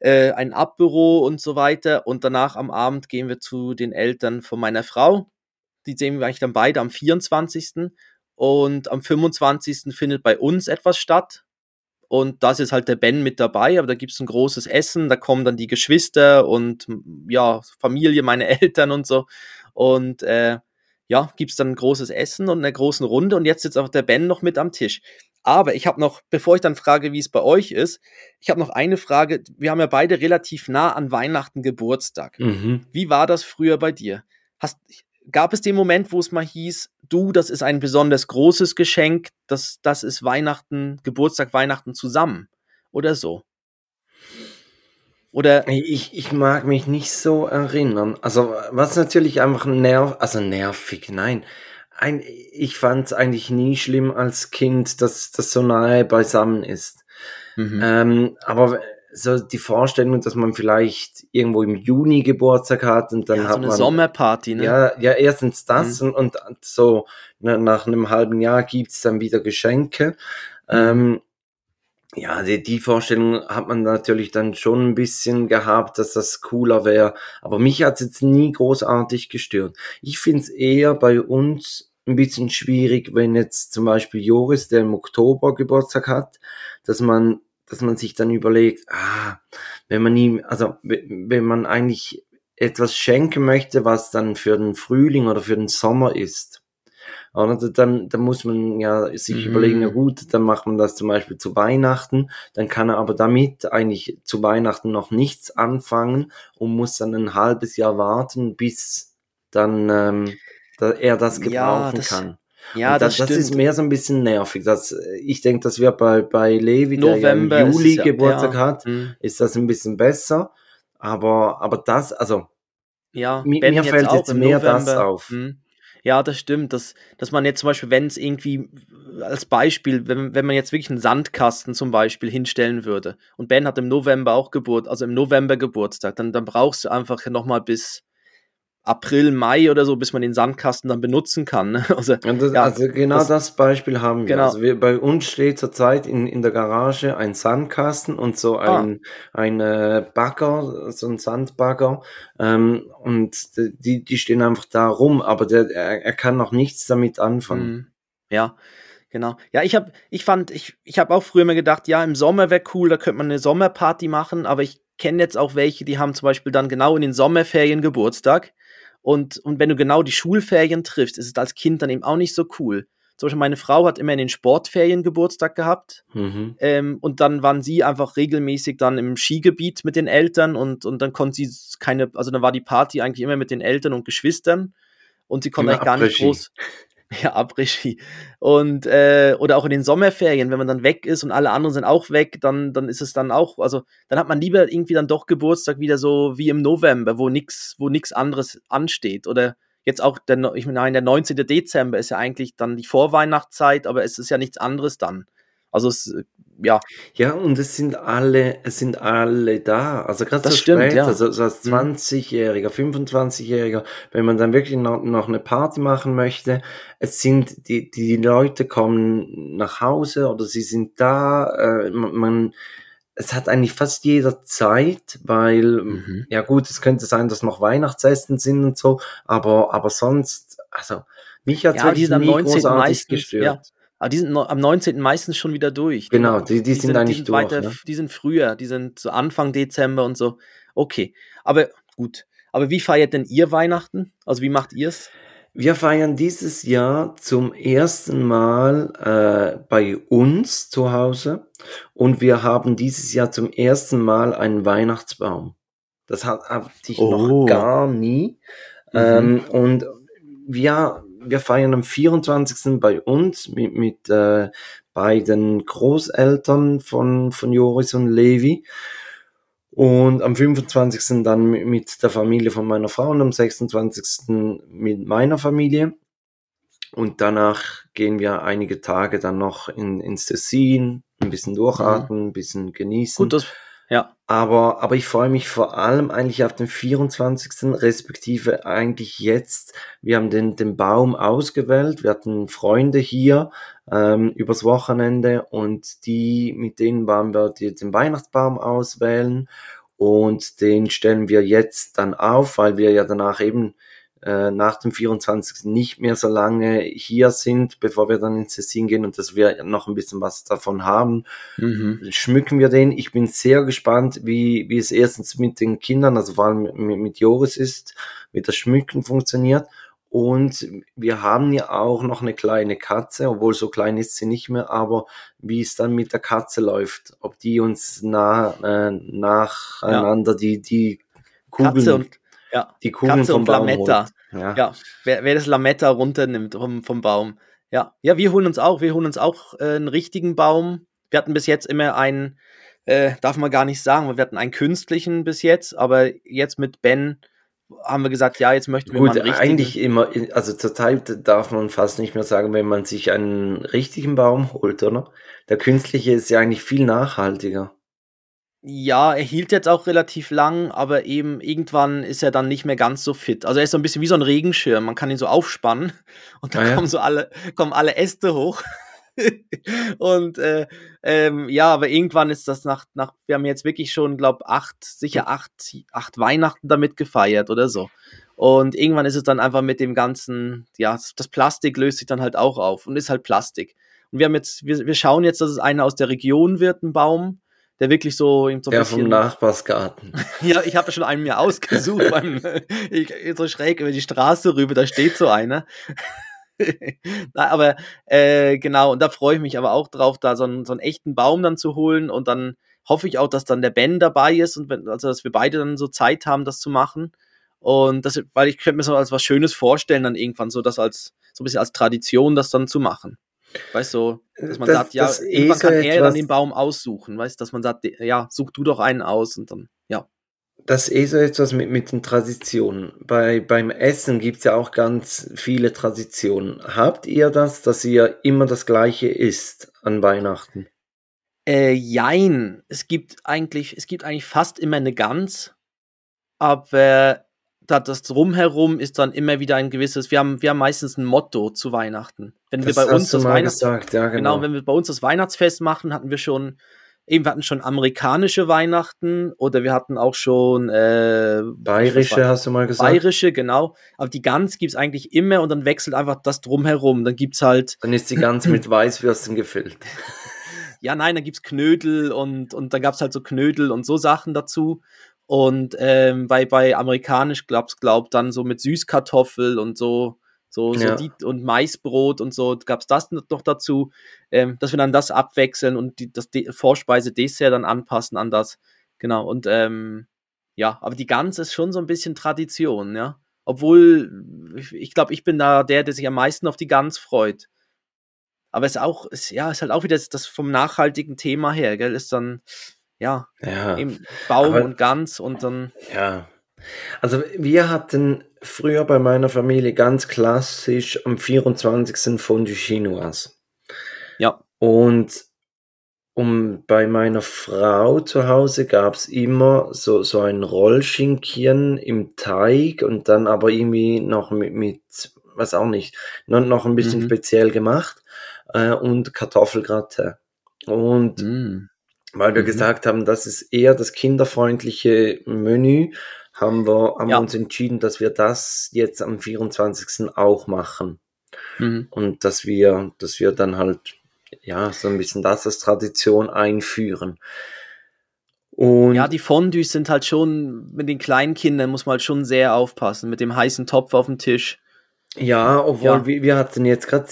äh, ein Abbüro und so weiter und danach am Abend gehen wir zu den Eltern von meiner Frau. Die sehen wir eigentlich dann beide am 24. Und am 25. findet bei uns etwas statt. Und da ist halt der Ben mit dabei, aber da gibt es ein großes Essen, da kommen dann die Geschwister und ja, Familie, meine Eltern und so. Und äh, ja, gibt es dann ein großes Essen und eine große Runde und jetzt sitzt auch der Ben noch mit am Tisch. Aber ich habe noch, bevor ich dann frage, wie es bei euch ist, ich habe noch eine Frage. Wir haben ja beide relativ nah an Weihnachten Geburtstag. Mhm. Wie war das früher bei dir? Hast, gab es den Moment, wo es mal hieß, du, das ist ein besonders großes Geschenk, das, das ist Weihnachten, Geburtstag, Weihnachten zusammen oder so? Oder Ich, ich mag mich nicht so erinnern. Also, was natürlich einfach nerv, also nervig, nein. Ein, ich fand es eigentlich nie schlimm als Kind, dass das so nahe beisammen ist. Mhm. Ähm, aber so die Vorstellung, dass man vielleicht irgendwo im Juni Geburtstag hat und dann ja, so hat eine man Sommerparty, ne? Ja, ja, erstens das und, und so na, nach einem halben Jahr gibt's dann wieder Geschenke. Ähm, ja, die, die Vorstellung hat man natürlich dann schon ein bisschen gehabt, dass das cooler wäre. Aber mich hat's jetzt nie großartig gestört. Ich find's eher bei uns ein bisschen schwierig, wenn jetzt zum Beispiel Joris, der im Oktober Geburtstag hat, dass man, dass man sich dann überlegt, ah, wenn man ihm, also wenn man eigentlich etwas schenken möchte, was dann für den Frühling oder für den Sommer ist. Oder dann, dann muss man ja sich Mhm. überlegen, na gut, dann macht man das zum Beispiel zu Weihnachten, dann kann er aber damit eigentlich zu Weihnachten noch nichts anfangen und muss dann ein halbes Jahr warten, bis dann ähm, da er das Ja, gebrauchen das- kann. Ja, das, das, stimmt. ist mehr so ein bisschen nervig. Das, ich denke, dass wir bei, bei Levi, November der ja im Juli ja- Geburtstag ja. hat, Mhm. ist das ein bisschen besser. Aber, aber das, also, Ja, Mir- mir fällt jetzt mehr das auf. Mhm. Ja, das stimmt. Dass, dass man jetzt zum Beispiel, wenn es irgendwie als Beispiel, wenn, wenn man jetzt wirklich einen Sandkasten zum Beispiel hinstellen würde und Ben hat im November auch Geburt, also im November Geburtstag, dann, dann brauchst du einfach nochmal bis April, Mai oder so, bis man den Sandkasten dann benutzen kann. ne? Also, das, Ja, also genau das- das, Beispiel haben wir. Genau. Also wir, bei uns steht zurzeit in, in der Garage ein Sandkasten und so Ah. ein, ein äh, Bagger, so ein Sandbagger. Ähm, und die, die stehen einfach da rum, aber der, er, er kann noch nichts damit anfangen. Mhm. Ja, genau. Ja, ich habe, ich fand, ich, ich habe auch früher mal gedacht, ja, im Sommer wäre cool, da könnte man eine Sommerparty machen, aber ich kenne jetzt auch welche, die haben zum Beispiel dann genau in den Sommerferien Geburtstag. Und, und wenn du genau die Schulferien triffst, ist es als Kind dann eben auch nicht so cool. Zum Beispiel meine Frau hat immer in den Sportferien Geburtstag gehabt. Mhm. Ähm, und dann waren sie einfach regelmäßig dann im Skigebiet mit den Eltern und, und dann konnte sie keine, also dann war die Party eigentlich immer mit den Eltern und Geschwistern und sie konnte eigentlich gar nicht groß. Ja, Après-Ski. Und, äh, oder auch in den Sommerferien, wenn man dann weg ist und alle anderen sind auch weg, dann, dann ist es dann auch, also dann hat man lieber irgendwie dann doch Geburtstag wieder so wie im November, wo nix, wo nix anderes ansteht. Oder jetzt auch, der, ich meine, der 19. Dezember ist ja eigentlich dann die Vorweihnachtszeit, aber es ist ja nichts anderes dann. Also es, äh, ja, Ja, und es sind alle, es sind alle da. Also gerade Das so stimmt, später, ja. so, so als Mhm. 20-Jähriger, 25-Jähriger, wenn man dann wirklich noch, noch eine Party machen möchte, es sind, die, die Leute kommen nach Hause oder sie sind da, äh, man, man, es hat eigentlich fast jeder Zeit, weil, Mhm. ja gut, es könnte sein, dass noch Weihnachtsessen sind und so, aber, aber sonst, also, mich hat Ja, die wirklich nie 19. großartig meistens, gestört. ja. Aber die sind no- am 19. meistens schon wieder durch. Genau, die- die sind eigentlich durch, weiter, ne? Die sind früher, die sind so Anfang Dezember und so. Okay, aber gut. Aber wie feiert denn ihr Weihnachten? Also wie macht ihr es? Wir feiern dieses Jahr zum ersten Mal äh, bei uns zu Hause und wir haben dieses Jahr zum ersten Mal einen Weihnachtsbaum. Das hat, hatte ich Oh. noch gar nie. Mhm. Ähm, und wir, wir feiern am 24. bei uns mit, mit äh, beiden Großeltern von, von Joris und Levi. Und am 25. dann mit- mit der Familie von meiner Frau und am 26. mit meiner Familie. Und danach gehen wir einige Tage dann noch in, ins Tessin ein bisschen durchatmen, ein bisschen genießen. Gut, das, ja. Aber, aber ich freue mich vor allem eigentlich auf den 24. respektive eigentlich jetzt. Wir haben den, den Baum ausgewählt. Wir hatten Freunde hier ähm, übers Wochenende und die, mit denen waren wir die, den Weihnachtsbaum auswählen und den stellen wir jetzt dann auf, weil wir ja danach eben äh, nach dem 24. nicht mehr so lange hier sind, bevor wir dann ins Tessin gehen und dass wir noch ein bisschen was davon haben. Mhm. Schmücken wir den. Ich bin sehr gespannt, wie, wie es erstens mit den Kindern, also vor allem mit, mit Joris ist, wie das Schmücken funktioniert. Und wir haben ja auch noch eine kleine Katze, obwohl so klein ist sie nicht mehr, aber wie es dann mit der Katze läuft, ob die uns nah, äh, nacheinander ja. die, die Kugeln, Katze und, ja, die Kugeln Katze vom und Baum Lametta. Ja. Ja, wer, wer das Lametta runternimmt vom, vom Baum. Ja. ja, wir holen uns auch, wir holen uns auch äh, einen richtigen Baum. Wir hatten bis jetzt immer einen, äh, darf man gar nicht sagen, wir hatten einen künstlichen bis jetzt, aber jetzt mit Ben haben wir gesagt, ja, jetzt möchten wir Gut, mal einen richtigen. eigentlich immer, also zurzeit darf man fast nicht mehr sagen, wenn man sich einen richtigen Baum holt, oder? Der künstliche ist ja eigentlich viel nachhaltiger. Ja, er hielt jetzt auch relativ lang, aber eben irgendwann ist er dann nicht mehr ganz so fit. Also er ist so ein bisschen wie so ein Regenschirm. Man kann ihn so aufspannen und dann Ah ja? kommen so alle, kommen alle Äste hoch. und äh, ähm, ja, aber irgendwann ist das nach, nach wir haben jetzt wirklich schon, glaube acht, sicher acht, acht Weihnachten damit gefeiert oder so. Und irgendwann ist es dann einfach mit dem ganzen, ja, das Plastik löst sich dann halt auch auf und ist halt Plastik. Und wir haben jetzt, wir, wir schauen jetzt, dass es einer aus der Region wird, ein Baum, der wirklich so, so ein vom bisschen. Nachbarsgarten. Ja, ich habe schon einen mir ausgesucht, beim, ich, so schräg über die Straße rüber, da steht so einer. Na, aber äh, genau, und da freue ich mich aber auch drauf, da so einen, so einen echten Baum dann zu holen und dann hoffe ich auch, dass dann der Ben dabei ist und wenn, also dass wir beide dann so Zeit haben, das zu machen. Und das, weil ich könnte mir so als was Schönes vorstellen, dann irgendwann so das als so ein bisschen als Tradition, das dann zu machen. Weißt du, dass man Das- sagt, ja, irgendwann eh kann er dann den Baum aussuchen, weißt dass man sagt, ja, such du doch einen aus und dann, ja. Das ist eh so etwas mit, mit den Traditionen. Bei, beim Essen gibt's ja auch ganz viele Traditionen. Habt ihr das, dass ihr immer das Gleiche isst an Weihnachten? Äh, jein. Es gibt eigentlich, es gibt eigentlich fast immer eine Gans, aber da das drumherum ist dann immer wieder ein gewisses, wir haben, wir haben meistens ein Motto zu Weihnachten. Wenn wir bei uns das mal Weihnachts gesagt, ja genau. genau. wenn wir bei uns das Weihnachtsfest machen, hatten wir schon, eben wir hatten schon amerikanische Weihnachten oder wir hatten auch schon äh, Bayerische hast du mal gesagt. bayerische, genau. Aber die Gans gibt's eigentlich immer und dann wechselt einfach das drumherum. Dann gibt's halt Dann ist die ganz mit Weißwürsten gefüllt. ja, nein, da gibt's Knödel und, und da gab's halt so Knödel und so Sachen dazu. Und ähm, bei, bei amerikanisch glaub's, glaubt dann so mit Süßkartoffel und so, so, so Ja. die, und Maisbrot und so gab's das noch dazu, ähm, dass wir dann das abwechseln und die, das De Vorspeise Dessert dann anpassen an das. Genau. Und ähm, ja, aber die Gans ist schon so ein bisschen Tradition, ja. Obwohl, ich, ich glaube, ich bin da der, der sich am meisten auf die Gans freut. Aber es ist auch, ist, ja, ist halt auch wieder das, das vom nachhaltigen Thema her, gell, ist dann, ja, Ja. Baum Aber- und Gans und dann, Ja. Also wir hatten früher bei meiner Familie ganz klassisch am 24. Fondue Chinoise. ja, Und um bei meiner Frau zu Hause gab's immer so, so ein Rollschinkchen im Teig und dann aber irgendwie noch mit, mit was auch nicht, noch, noch ein bisschen Mhm. speziell gemacht äh, und Kartoffelgratin. Und mm, weil wir Mhm. gesagt haben, das ist eher das kinderfreundliche Menü, haben wir, haben Ja. uns entschieden, dass wir das jetzt am 24. auch machen. mhm. Und dass wir, dass wir dann halt, ja, so ein bisschen das als Tradition einführen. Und ja, die Fondues sind halt schon, mit den kleinen Kindern muss man halt schon sehr aufpassen, mit dem heißen Topf auf dem Tisch. Ja, obwohl Ja. Wir, wir hatten jetzt gerade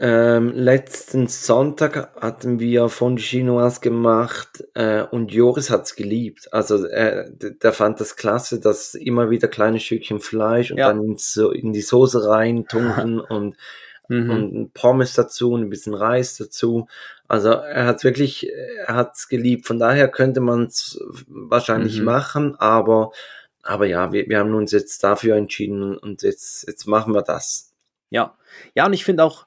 ähm, letzten Sonntag hatten wir von Chinoise gemacht äh, und Joris hat's geliebt. Also äh, der fand das klasse, dass immer wieder kleine Stückchen Fleisch und Ja. dann in, so, in die Soße rein tunken und, Mhm. und Pommes dazu und ein bisschen Reis dazu. Also er hat wirklich, er hat's geliebt. Von daher könnte man es wahrscheinlich Mhm. machen, aber aber ja, wir, wir haben uns jetzt dafür entschieden und jetzt, jetzt machen wir das. Ja, ja, und ich finde auch,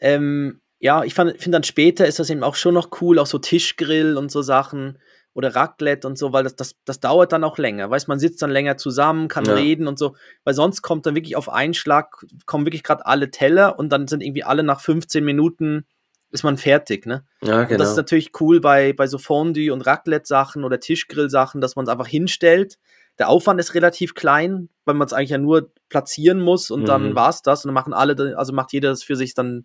ähm, ja, ich finde dann später ist das eben auch schon noch cool, auch so Tischgrill und so Sachen oder Raclette und so, weil das, das, das dauert dann auch länger. Weißt man sitzt dann länger zusammen, kann Ja. reden und so, weil sonst kommt dann wirklich auf einen Schlag, kommen wirklich gerade alle Teller und dann sind irgendwie alle nach 15 Minuten ist man fertig, ne? Ja, Und das genau. ist natürlich cool bei, bei so Fondue- und Raclette-Sachen oder Tischgrill-Sachen, dass man es einfach hinstellt. Der Aufwand ist relativ klein, weil man es eigentlich ja nur platzieren muss und dann Mhm. war's das. Und dann machen alle, also macht jeder das für sich dann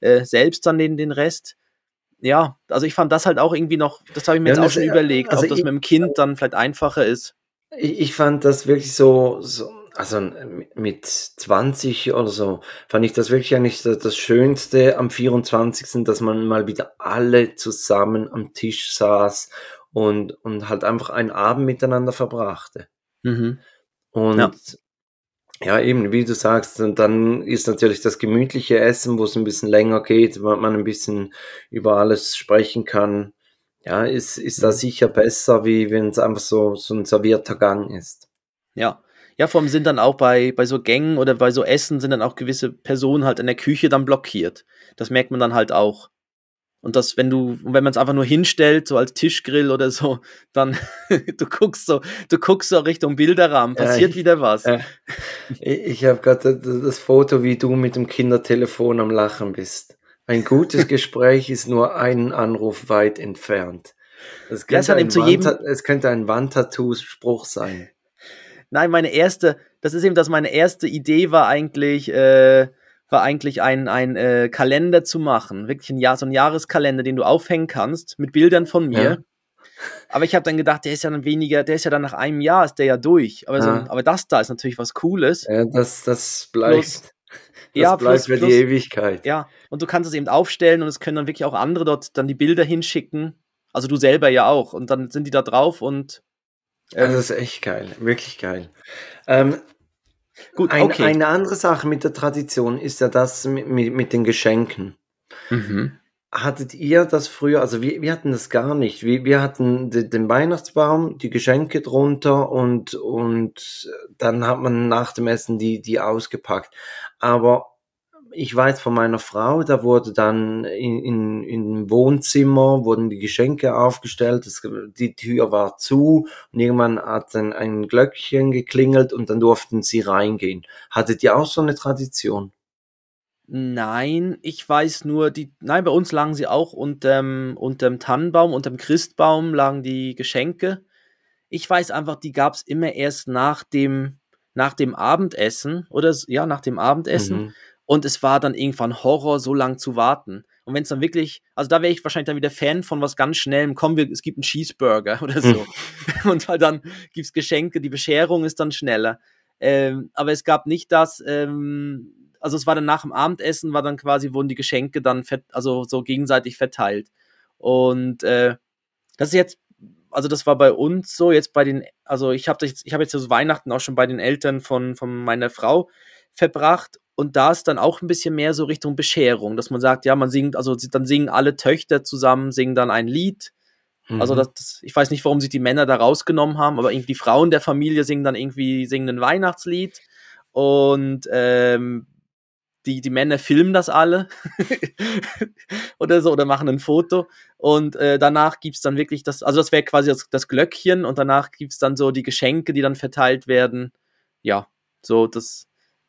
äh, selbst dann den, den Rest. Ja, also ich fand das halt auch irgendwie noch, das habe ich mir Ja, jetzt auch schon überlegt, also ob das ich- mit dem Kind dann vielleicht einfacher ist. Ich, ich fand das wirklich so, so, also mit 20 oder so, fand ich das wirklich eigentlich das Schönste am 24., dass man mal wieder alle zusammen am Tisch saß und, und halt einfach einen Abend miteinander verbrachte. Mhm. Und Ja. ja. eben, wie du sagst, und dann ist natürlich das gemütliche Essen, wo es ein bisschen länger geht, wo man ein bisschen über alles sprechen kann. Ja, ist, ist da Mhm. sicher besser, wie wenn es einfach so, so ein servierter Gang ist. Ja. Ja, vor allem sind dann auch bei, bei so Gängen oder bei so Essen sind dann auch gewisse Personen halt in der Küche dann blockiert. Das merkt man dann halt auch. Und das, wenn du, wenn man es einfach nur hinstellt, so als Tischgrill oder so, dann du guckst so, du guckst so Richtung Bilderrahmen, Ja, passiert ich- wieder was. Ja. Ich, habe gerade das, das Foto, wie du mit dem Kindertelefon am Lachen bist. Ein gutes Gespräch ist nur einen Anruf weit entfernt. Es Ja, könnte, eben ein, jedem- Wandta es könnte ein Wandtattoo-Spruch sein. Nein, meine erste, das ist eben, dass meine erste Idee war eigentlich, äh, war eigentlich ein, ein äh, Kalender zu machen. Wirklich ein Jahr, so ein Jahreskalender, den du aufhängen kannst mit Bildern von mir. Ja. Aber ich habe dann gedacht, der ist ja dann weniger, der ist ja dann nach einem Jahr, ist der ja durch. Aber, so, Ja. aber das da ist natürlich was Cooles. Ja, das, das bleibt, Plus- das ja, bleibt für die Ewigkeit. Ja, und du kannst es eben aufstellen und es können dann wirklich auch andere dort dann die Bilder hinschicken. Also du selber ja auch. Und dann sind die da drauf und Ja, das ist echt geil, wirklich geil. Ähm, gut, ein, okay. Eine andere Sache mit der Tradition ist ja das mit, mit, mit den Geschenken. Mhm. Hattet ihr das früher, also wir, wir hatten das gar nicht. Wir, wir hatten de, den Weihnachtsbaum, die Geschenke drunter und, und dann hat man nach dem Essen die, die ausgepackt. Aber ich weiß von meiner Frau, da wurde dann in, in, im Wohnzimmer wurden die Geschenke aufgestellt, es, die Tür war zu und irgendwann hat dann ein Glöckchen geklingelt und dann durften sie reingehen. Hattet ihr auch so eine Tradition? Nein, ich weiß nur, die, nein, bei uns lagen sie auch unterm, unterm Tannenbaum, unterm Christbaum lagen die Geschenke. Ich weiß einfach, die gab's immer erst nach dem, nach dem Abendessen oder ja, nach dem Abendessen. Mhm. Und es war dann irgendwann Horror, so lang zu warten. Und wenn es dann wirklich, also da wäre ich wahrscheinlich dann wieder Fan von was ganz Schnellem. Komm, wir, es gibt einen Cheeseburger oder so. und halt dann gibt's Geschenke, die Bescherung ist dann schneller. Ähm, aber es gab nicht das, ähm, also es war dann nach dem Abendessen, war dann quasi, wurden die Geschenke dann fett, also so gegenseitig verteilt. Und äh, das ist jetzt, also das war bei uns so, jetzt bei den, also ich habe jetzt, ich habe jetzt so Weihnachten auch schon bei den Eltern von, von meiner Frau verbracht und da ist dann auch ein bisschen mehr so Richtung Bescherung, dass man sagt, ja, man singt, also sie- dann singen alle Töchter zusammen, singen dann ein Lied. Also Mhm. das, das, ich weiß nicht, warum sich die Männer da rausgenommen haben, aber irgendwie die Frauen der Familie singen dann irgendwie, singen ein Weihnachtslied und ähm, die, die Männer filmen das alle oder so oder machen ein Foto und äh, danach gibt's dann wirklich das, also das wäre quasi das, das Glöckchen und danach gibt's dann so die Geschenke, die dann verteilt werden. Ja, so das,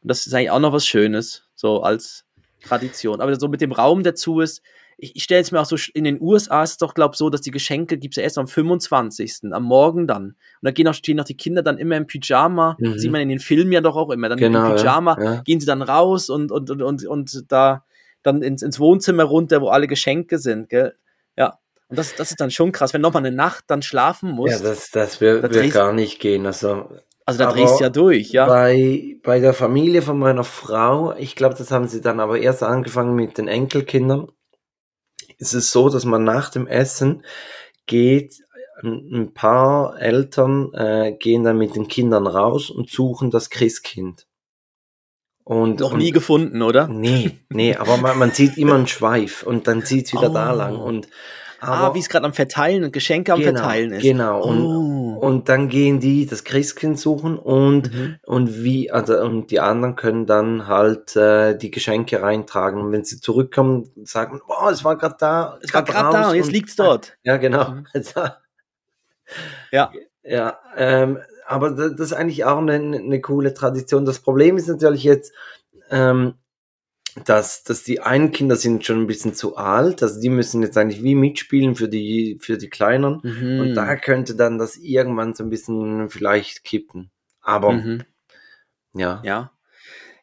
das ist eigentlich auch noch was Schönes, so als Tradition. Aber so mit dem Raum dazu ist, ich, ich stelle es mir auch so, in den USA ist es doch, glaube ich, so, dass die Geschenke gibt's ja erst am 25. am Morgen dann. Und da gehen auch, stehen auch die Kinder dann immer im Pyjama, Mhm. sieht man in den Filmen ja doch auch immer, dann Genau, im ja, Pyjama ja. gehen sie dann raus und, und, und, und, und da dann ins, ins Wohnzimmer runter, wo alle Geschenke sind, gell? Ja. Und das, das ist dann schon krass, wenn noch mal eine Nacht dann schlafen Ja, musst. das, das wird, wird gar nicht gehen. Also also da aber drehst du ja durch, ja. Bei, bei der Familie von meiner Frau, ich glaube, das haben sie dann aber erst angefangen mit den Enkelkindern, ist es so, dass man nach dem Essen geht, ein paar Eltern äh, gehen dann mit den Kindern raus und suchen das Christkind. Und, Noch und, nie gefunden, oder? Nee, nee, aber man, man sieht immer einen Schweif und dann zieht's wieder da Oh. lang. Und ah, wie es gerade am Verteilen und Geschenke am Genau, Verteilen ist. genau. Und, Oh. und dann gehen die das Christkind suchen und, Mhm. und wie, also, und die anderen können dann halt äh, die Geschenke reintragen. Und wenn sie zurückkommen, sagen, boah, es war gerade da. Es war grad gerade da und jetzt liegt's dort. Ja, genau. Mhm. Ja. Ja, ähm, aber da- das ist eigentlich auch eine, eine coole Tradition. Das Problem ist natürlich jetzt, ähm, dass, dass die einen Kinder sind schon ein bisschen zu alt, also die müssen jetzt eigentlich wie mitspielen für die, für die Kleineren. Mhm. Und da könnte dann das irgendwann so ein bisschen vielleicht kippen. Aber Mhm. ja. Ja.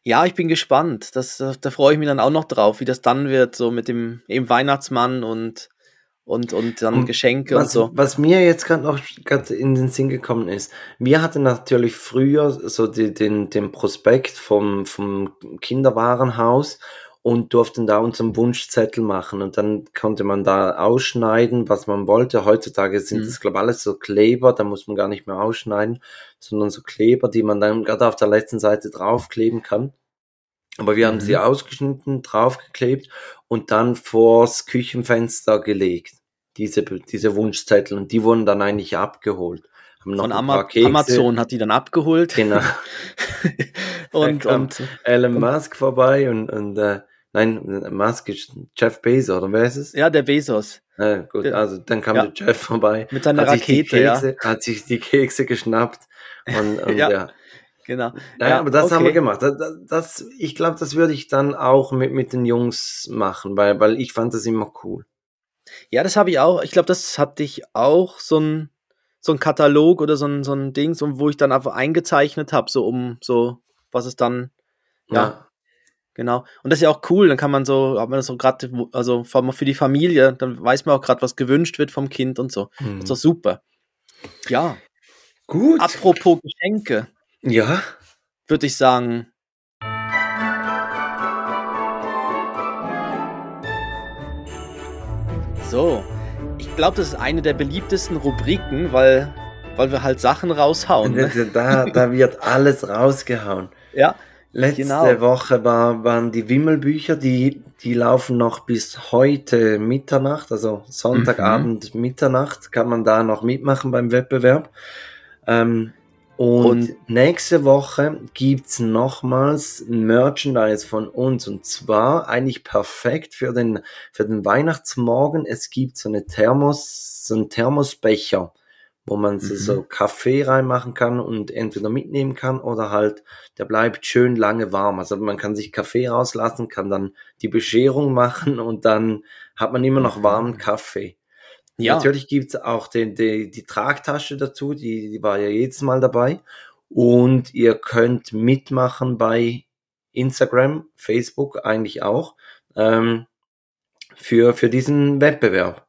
Ja, ich bin gespannt. Das, äh, da freue ich mich dann auch noch drauf, wie das dann wird, so mit dem eben Weihnachtsmann und, und, und dann Und Geschenke und Was, so. was mir jetzt gerade noch grad in den Sinn gekommen ist, wir hatten natürlich früher so die, den, den Prospekt vom, vom Kinderwarenhaus und durften da unseren Wunschzettel machen und dann konnte man da ausschneiden, was man wollte. Heutzutage sind Mhm. das, glaube ich, alles so Kleber, da muss man gar nicht mehr ausschneiden, sondern so Kleber, die man dann gerade auf der letzten Seite draufkleben kann. Aber wir haben Mhm. sie ausgeschnitten, draufgeklebt und dann vors Küchenfenster gelegt. Diese, diese Wunschzettel. Und die wurden dann eigentlich abgeholt. Haben noch Von Ama. Amazon hat die dann abgeholt. Genau. und, kam und Elon Musk vorbei und, und äh, nein, Musk ist Jeff Bezos, oder wer ist es? ja, der Bezos. Äh, gut, Der- also dann kam ja. der Jeff vorbei. Mit seiner Rakete, ja. Kekse, Hat sich die Kekse geschnappt. Und, und Ja. ja. Genau. Naja, Ja, aber das haben wir okay. gemacht. Das, das, ich glaube, das würde ich dann auch mit, mit den Jungs machen, weil, weil ich fand das immer cool. Ja, das habe ich auch. Ich glaube, das hatte ich auch so ein, so ein Katalog oder so ein, so ein Ding, so, wo ich dann einfach eingezeichnet habe, so um so, was es dann, Ja. genau. Und das ist ja auch cool, dann kann man so, hat man das so gerade, also vor allem für die Familie, dann weiß man auch gerade, was gewünscht wird vom Kind und so. Mhm. Das ist doch super. Ja, Gut. apropos Geschenke, Ja. würde ich sagen. So, ich glaube, das ist eine der beliebtesten Rubriken, weil, weil wir halt Sachen raushauen. Ne? Da, da wird alles rausgehauen. Ja, Letzte Genau. Woche war, waren die Wimmelbücher, die, die laufen noch bis heute Mitternacht, also Sonntagabend Mitternacht kann man da noch mitmachen beim Wettbewerb. Ähm, und, Und- nächste Woche gibt's nochmals Merchandise von uns und zwar eigentlich perfekt für den, für den Weihnachtsmorgen. Es gibt so eine Thermos, so einen Thermosbecher, wo man so, Mhm. so Kaffee reinmachen kann und entweder mitnehmen kann oder halt, der bleibt schön lange warm. Also man kann sich Kaffee rauslassen, kann dann die Bescherung machen und dann hat man immer noch Mhm. warmen Kaffee. Ja. Natürlich gibt's auch den, die, die Tragtasche dazu, die, die war ja jedes Mal dabei. Und ihr könnt mitmachen bei Instagram, Facebook eigentlich auch, ähm, für, für diesen Wettbewerb.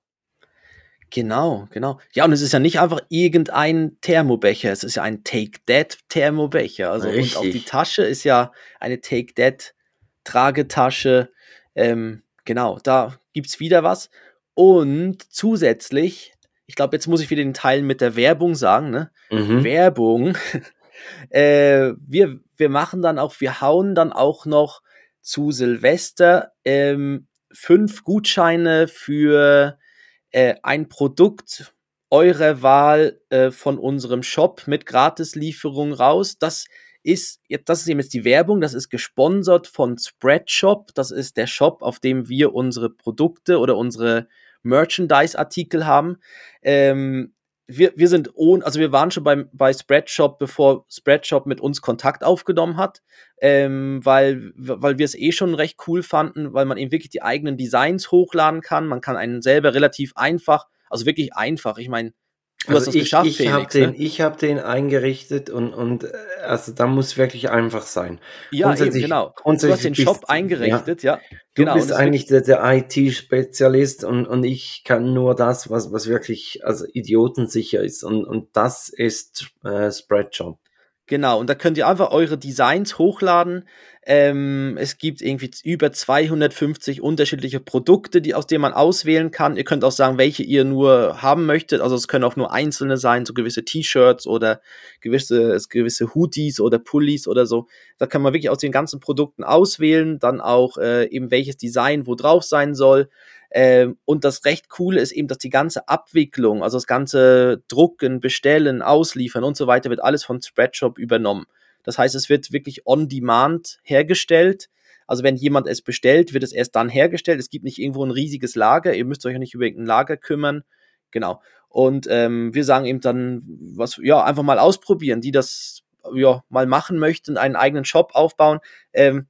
Genau, genau. Ja, und es ist ja nicht einfach irgendein Thermobecher, es ist ja ein Take That Thermobecher. Also und auch die Richtig. Tasche ist ja eine Take That Tragetasche. Ähm, genau, da gibt's wieder was. Und zusätzlich, ich glaube, jetzt muss ich wieder den Teil mit der Werbung sagen, ne? Mhm. Werbung. äh, wir, wir machen dann auch, wir hauen dann auch noch zu Silvester ähm, fünf Gutscheine für äh, ein Produkt eurer Wahl äh, von unserem Shop mit Gratislieferung raus. Das ist, das ist eben jetzt die Werbung, das ist gesponsert von Spreadshop. Das ist der Shop, auf dem wir unsere Produkte oder unsere Merchandise-Artikel haben. Ähm, wir, wir sind ohne, also wir waren schon beim, bei Spreadshop, bevor Spreadshop mit uns Kontakt aufgenommen hat, ähm, weil, weil wir es eh schon recht cool fanden, weil man eben wirklich die eigenen Designs hochladen kann. Man kann einen selber relativ einfach, also wirklich einfach. Ich meine, du hast Also ich, geschafft, ich habe Felix. den, ne? ich hab den eingerichtet und, und äh, also da muss wirklich einfach sein. Ja, eben, grundsätzlich- genau. Du hast grundsätzlich den bist- Shop eingerichtet, ja. Du genau. bist eigentlich der, der IT-Spezialist und, und ich kann nur das, was, was wirklich also idiotensicher ist. Und, und das ist äh, Spreadshop. Genau, und da könnt ihr einfach eure Designs hochladen. Ähm, es gibt irgendwie über 250 unterschiedliche Produkte, die, aus denen man auswählen kann. Ihr könnt auch sagen, welche ihr nur haben möchtet. Also es können auch nur einzelne sein, so gewisse T-Shirts oder gewisse, gewisse Hoodies oder Pullis oder so. Da kann man wirklich aus den ganzen Produkten auswählen, dann auch äh, eben welches Design wo drauf sein soll. Ähm, und das recht coole ist eben, dass die ganze Abwicklung, also das ganze Drucken, Bestellen, Ausliefern und so weiter, wird alles von Spreadshop übernommen. Das heißt, es wird wirklich on demand hergestellt. Also wenn jemand es bestellt, wird es erst dann hergestellt. Es gibt nicht irgendwo ein riesiges Lager. Ihr müsst euch ja nicht über irgendein Lager kümmern. Genau. Und ähm, wir sagen eben dann, was, ja, einfach mal ausprobieren, die das ja mal machen möchten, einen eigenen Shop aufbauen. Ähm,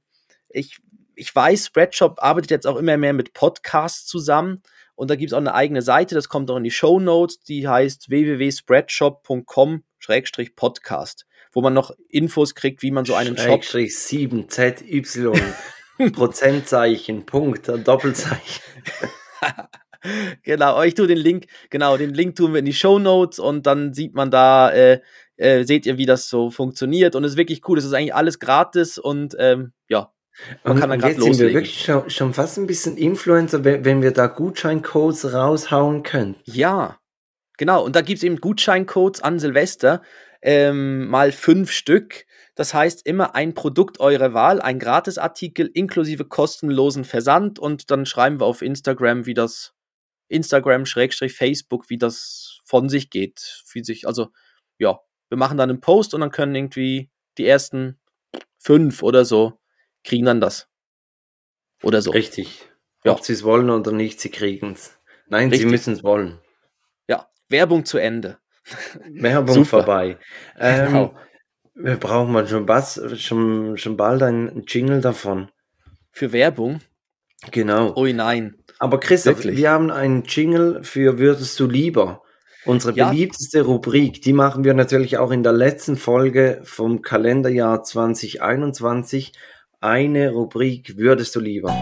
ich, ich weiß, Spreadshop arbeitet jetzt auch immer mehr mit Podcasts zusammen. Und da gibt es auch eine eigene Seite, das kommt auch in die Show Notes, die heißt www.spreadshop.com-podcast, wo man noch Infos kriegt, wie man so einen Shop. 7ZY, Prozentzeichen, Punkt, Doppelzeichen. genau, ich tue den Link, genau, den Link tun wir in die Show Notes und dann sieht man da, äh, äh, seht ihr, wie das so funktioniert und es ist wirklich cool. Es ist eigentlich alles gratis und ähm, ja, man und, kann dann gerade loslegen. Sind wir wirklich schon, schon fast ein bisschen Influencer, wenn, wenn wir da Gutscheincodes raushauen können. Ja, genau. Und da gibt es eben Gutscheincodes an Silvester, ähm, mal fünf Stück. Das heißt, immer ein Produkt eurer Wahl, ein Gratisartikel inklusive kostenlosen Versand und dann schreiben wir auf Instagram, wie das Instagram, Schrägstrich, Facebook, wie das von sich geht. Wie sich, also, ja, wir machen dann einen Post und dann können irgendwie die ersten fünf oder so kriegen dann das. Oder so. Richtig. Ja. Ob sie es wollen oder nicht, sie kriegen es. Nein, Richtig. sie müssen es wollen. Ja, Werbung zu Ende. Werbung Super. vorbei. Ähm, genau. Wir brauchen mal schon, was, schon, schon bald einen Jingle davon. Für Werbung? Genau. Ui, nein. Aber Christoph, Wirklich? wir haben einen Jingle für Würdest du lieber? Unsere ja. beliebteste Rubrik, die machen wir natürlich auch in der letzten Folge vom Kalenderjahr 2021. Eine Rubrik Würdest du lieber?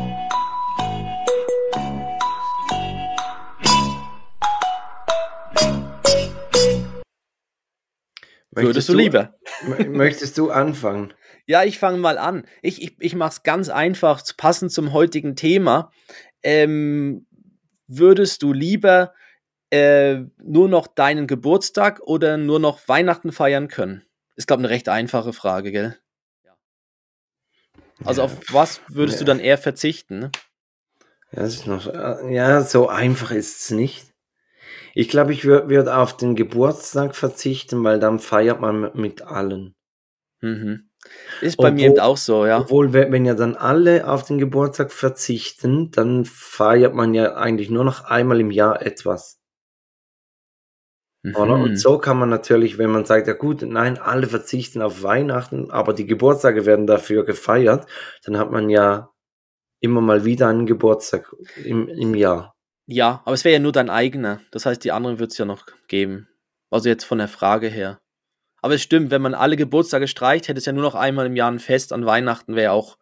Würdest du lieber? Möchtest du anfangen? Ja, ich fange mal an. Ich, ich, ich mache es ganz einfach, passend zum heutigen Thema. Ähm, würdest du lieber äh, nur noch deinen Geburtstag oder nur noch Weihnachten feiern können? Ist, glaube ich, eine recht einfache Frage, gell? Also ja. auf was würdest ja. du dann eher verzichten? Ne? Ja, noch, äh, ja, so einfach ist es nicht. Ich glaube, ich würde würd auf den Geburtstag verzichten, weil dann feiert man mit allen. Mhm. Ist bei obwohl, mir eben auch so, ja. Obwohl, wenn ja dann alle auf den Geburtstag verzichten, dann feiert man ja eigentlich nur noch einmal im Jahr etwas. Mhm. Oder? Und so kann man natürlich, wenn man sagt, ja gut, nein, alle verzichten auf Weihnachten, aber die Geburtstage werden dafür gefeiert, dann hat man ja immer mal wieder einen Geburtstag im, im Jahr. Ja, aber es wäre ja nur dein eigener. Das heißt, die anderen wird es ja noch geben. Also jetzt von der Frage her. Aber es stimmt, wenn man alle Geburtstage streicht, hätte es ja nur noch einmal im Jahr ein Fest an Weihnachten, wäre auch,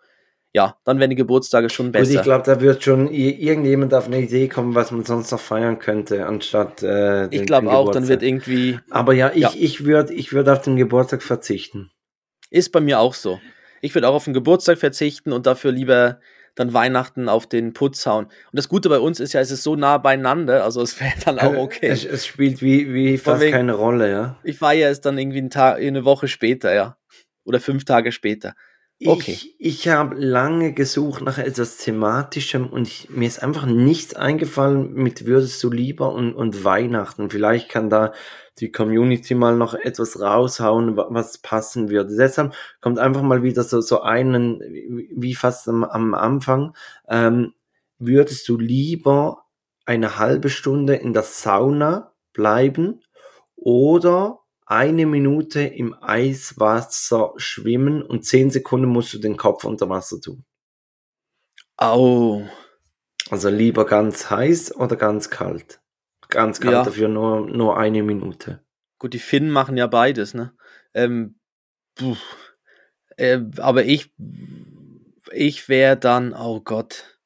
ja, dann wären die Geburtstage schon besser. Und ich glaube, da wird schon irgendjemand auf eine Idee kommen, was man sonst noch feiern könnte, anstatt. Äh, den, ich glaube auch, dann wird irgendwie. Aber ja, ich, ja. ich würde ich würd auf den Geburtstag verzichten. Ist bei mir auch so. Ich würde auch auf den Geburtstag verzichten und dafür lieber dann Weihnachten auf den Putz hauen. Und das Gute bei uns ist ja, es ist so nah beieinander, also es wäre dann auch okay. Es, es spielt wie, wie fast wegen, keine Rolle, ja. Ich feiere es dann irgendwie einen Tag, eine Woche später, ja. Oder fünf Tage später. Okay. Ich, ich habe lange gesucht nach etwas Thematischem und ich, mir ist einfach nichts eingefallen mit Würdest du lieber und, und Weihnachten. Vielleicht kann da die Community mal noch etwas raushauen, was passen würde. Deshalb kommt einfach mal wieder so, so einen, wie fast am, am Anfang, ähm, würdest du lieber eine halbe Stunde in der Sauna bleiben oder eine Minute im Eiswasser schwimmen und zehn Sekunden musst du den Kopf unter Wasser tun. Au. Also lieber ganz heiß oder ganz kalt? Ganz kalt ja. dafür nur, nur eine Minute. Gut, die Finnen machen ja beides, ne? Ähm, äh, aber ich, ich wäre dann, oh Gott.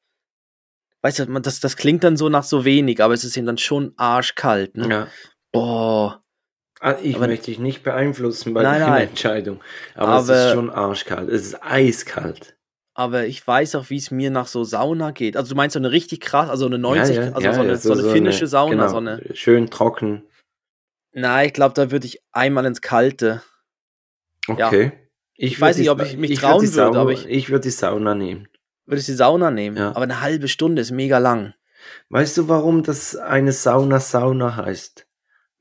Weißt du, das, das klingt dann so nach so wenig, aber es ist eben dann schon arschkalt, ne? Ja. Boah. Ah, ich aber, möchte dich nicht beeinflussen bei nein, deiner nein. Entscheidung. Aber, aber, es ist schon arschkalt. Es ist eiskalt. Aber ich weiß auch, wie es mir nach so Sauna geht. Also du meinst so eine richtig krass, also eine 90, ja, ja, also ja, so, eine, so, so eine finnische Sauna. Genau, so eine, schön trocken. Nein, ich glaube, da würde ich einmal ins Kalte. Okay. Ich, ich weiß nicht, ob ich mich ich trauen würde, aber ich. Ich würde die Sauna nehmen. Würde ich die Sauna nehmen? Ja. Aber eine halbe Stunde ist mega lang. Weißt du, warum das eine Sauna Sauna heißt?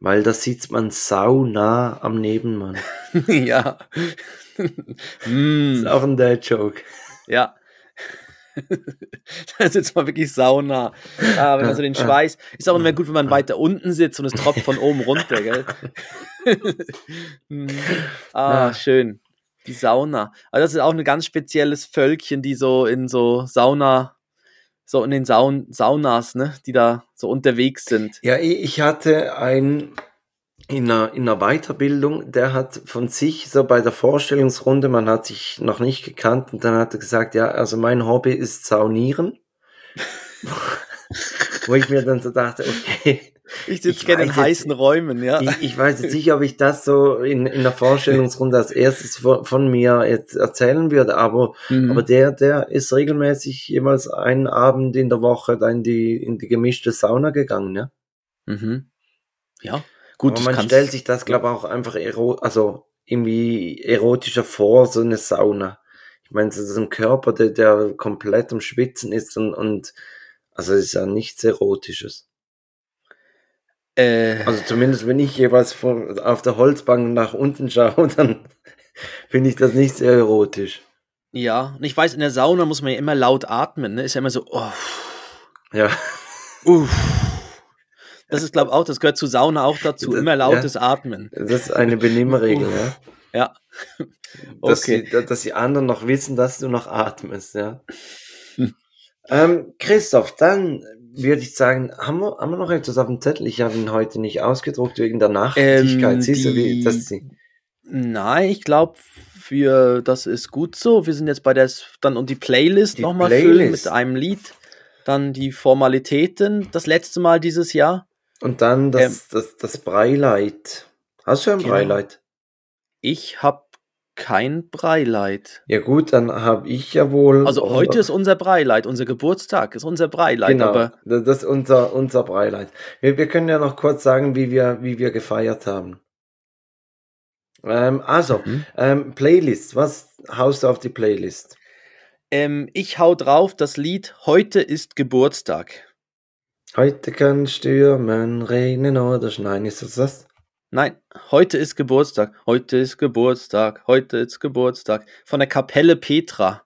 Weil da sitzt man sau nah am Nebenmann. ja. Ist auch ein Dad-Joke. Ja. da sitzt man wirklich sauna. Ah, wenn man so den Schweiß. Ist auch immer gut, wenn man weiter unten sitzt und es tropft von oben runter, gell? Hm. ah, schön. Die Sauna. Also das ist auch ein ganz spezielles Völkchen, die so in so Sauna, so in den Saun Saunas, ne, die da so unterwegs sind. Ja, ich hatte ein in einer, in einer Weiterbildung, der hat von sich so bei der Vorstellungsrunde, man hat sich noch nicht gekannt und dann hat er gesagt, ja, also mein Hobby ist Saunieren. Wo ich mir dann so dachte, okay. Ich sitze gerne in heißen jetzt, Räumen, ja. Ich, ich, weiß jetzt nicht, ob ich das so in, in der Vorstellungsrunde als erstes von, von mir jetzt erzählen würde, aber, mhm. aber der, der ist regelmäßig jemals einen Abend in der Woche dann in die, in die gemischte Sauna gegangen, ja. Mhm. Ja, Gut, Aber man stellt sich das, glaube ich, auch einfach ero also irgendwie erotischer vor, so eine Sauna. Ich meine, ist ein Körper, der, der komplett am Schwitzen ist und, und also es ist ja nichts Erotisches. Äh, also zumindest wenn ich jeweils von, auf der Holzbank nach unten schaue, dann finde ich das nicht sehr erotisch. Ja, und ich weiß, in der Sauna muss man ja immer laut atmen, ne? Ist ja immer so, oh. Ja. Uff. Das ist, glaube ich, auch, das gehört zu Sauna auch dazu. Das, Immer lautes ja, Atmen. Das ist eine Benimmregel, ja. Ja. Okay. Dass, die, dass die anderen noch wissen, dass du noch atmest, ja. Ähm, Christoph, dann würde ich sagen, haben wir, haben wir noch etwas auf dem Zettel? Ich habe ihn heute nicht ausgedruckt wegen der Nachhaltigkeit. Ähm, Siehst du, wie das sie. Nein, ich glaube, für das ist gut so. Wir sind jetzt bei der dann und die Playlist nochmal füllen mit einem Lied. Dann die Formalitäten, das letzte Mal dieses Jahr. Und dann das, ähm, das, das Breileid. Hast du ein genau. Breileid? Ich habe kein Breileid. Ja gut, dann habe ich ja wohl. Also heute ist unser Breileid, unser Geburtstag ist unser Breileid. Genau, aber das ist unser, unser Breileid. Wir, wir können ja noch kurz sagen, wie wir, wie wir gefeiert haben. Ähm, also, mhm. ähm, Playlist, was haust du auf die Playlist? Ähm, ich hau drauf das Lied Heute ist Geburtstag. Heute kann stürmen, regnen oder schneien. Ist das das? Nein, heute ist Geburtstag. Heute ist Geburtstag. Heute ist Geburtstag. Von der Kapelle Petra.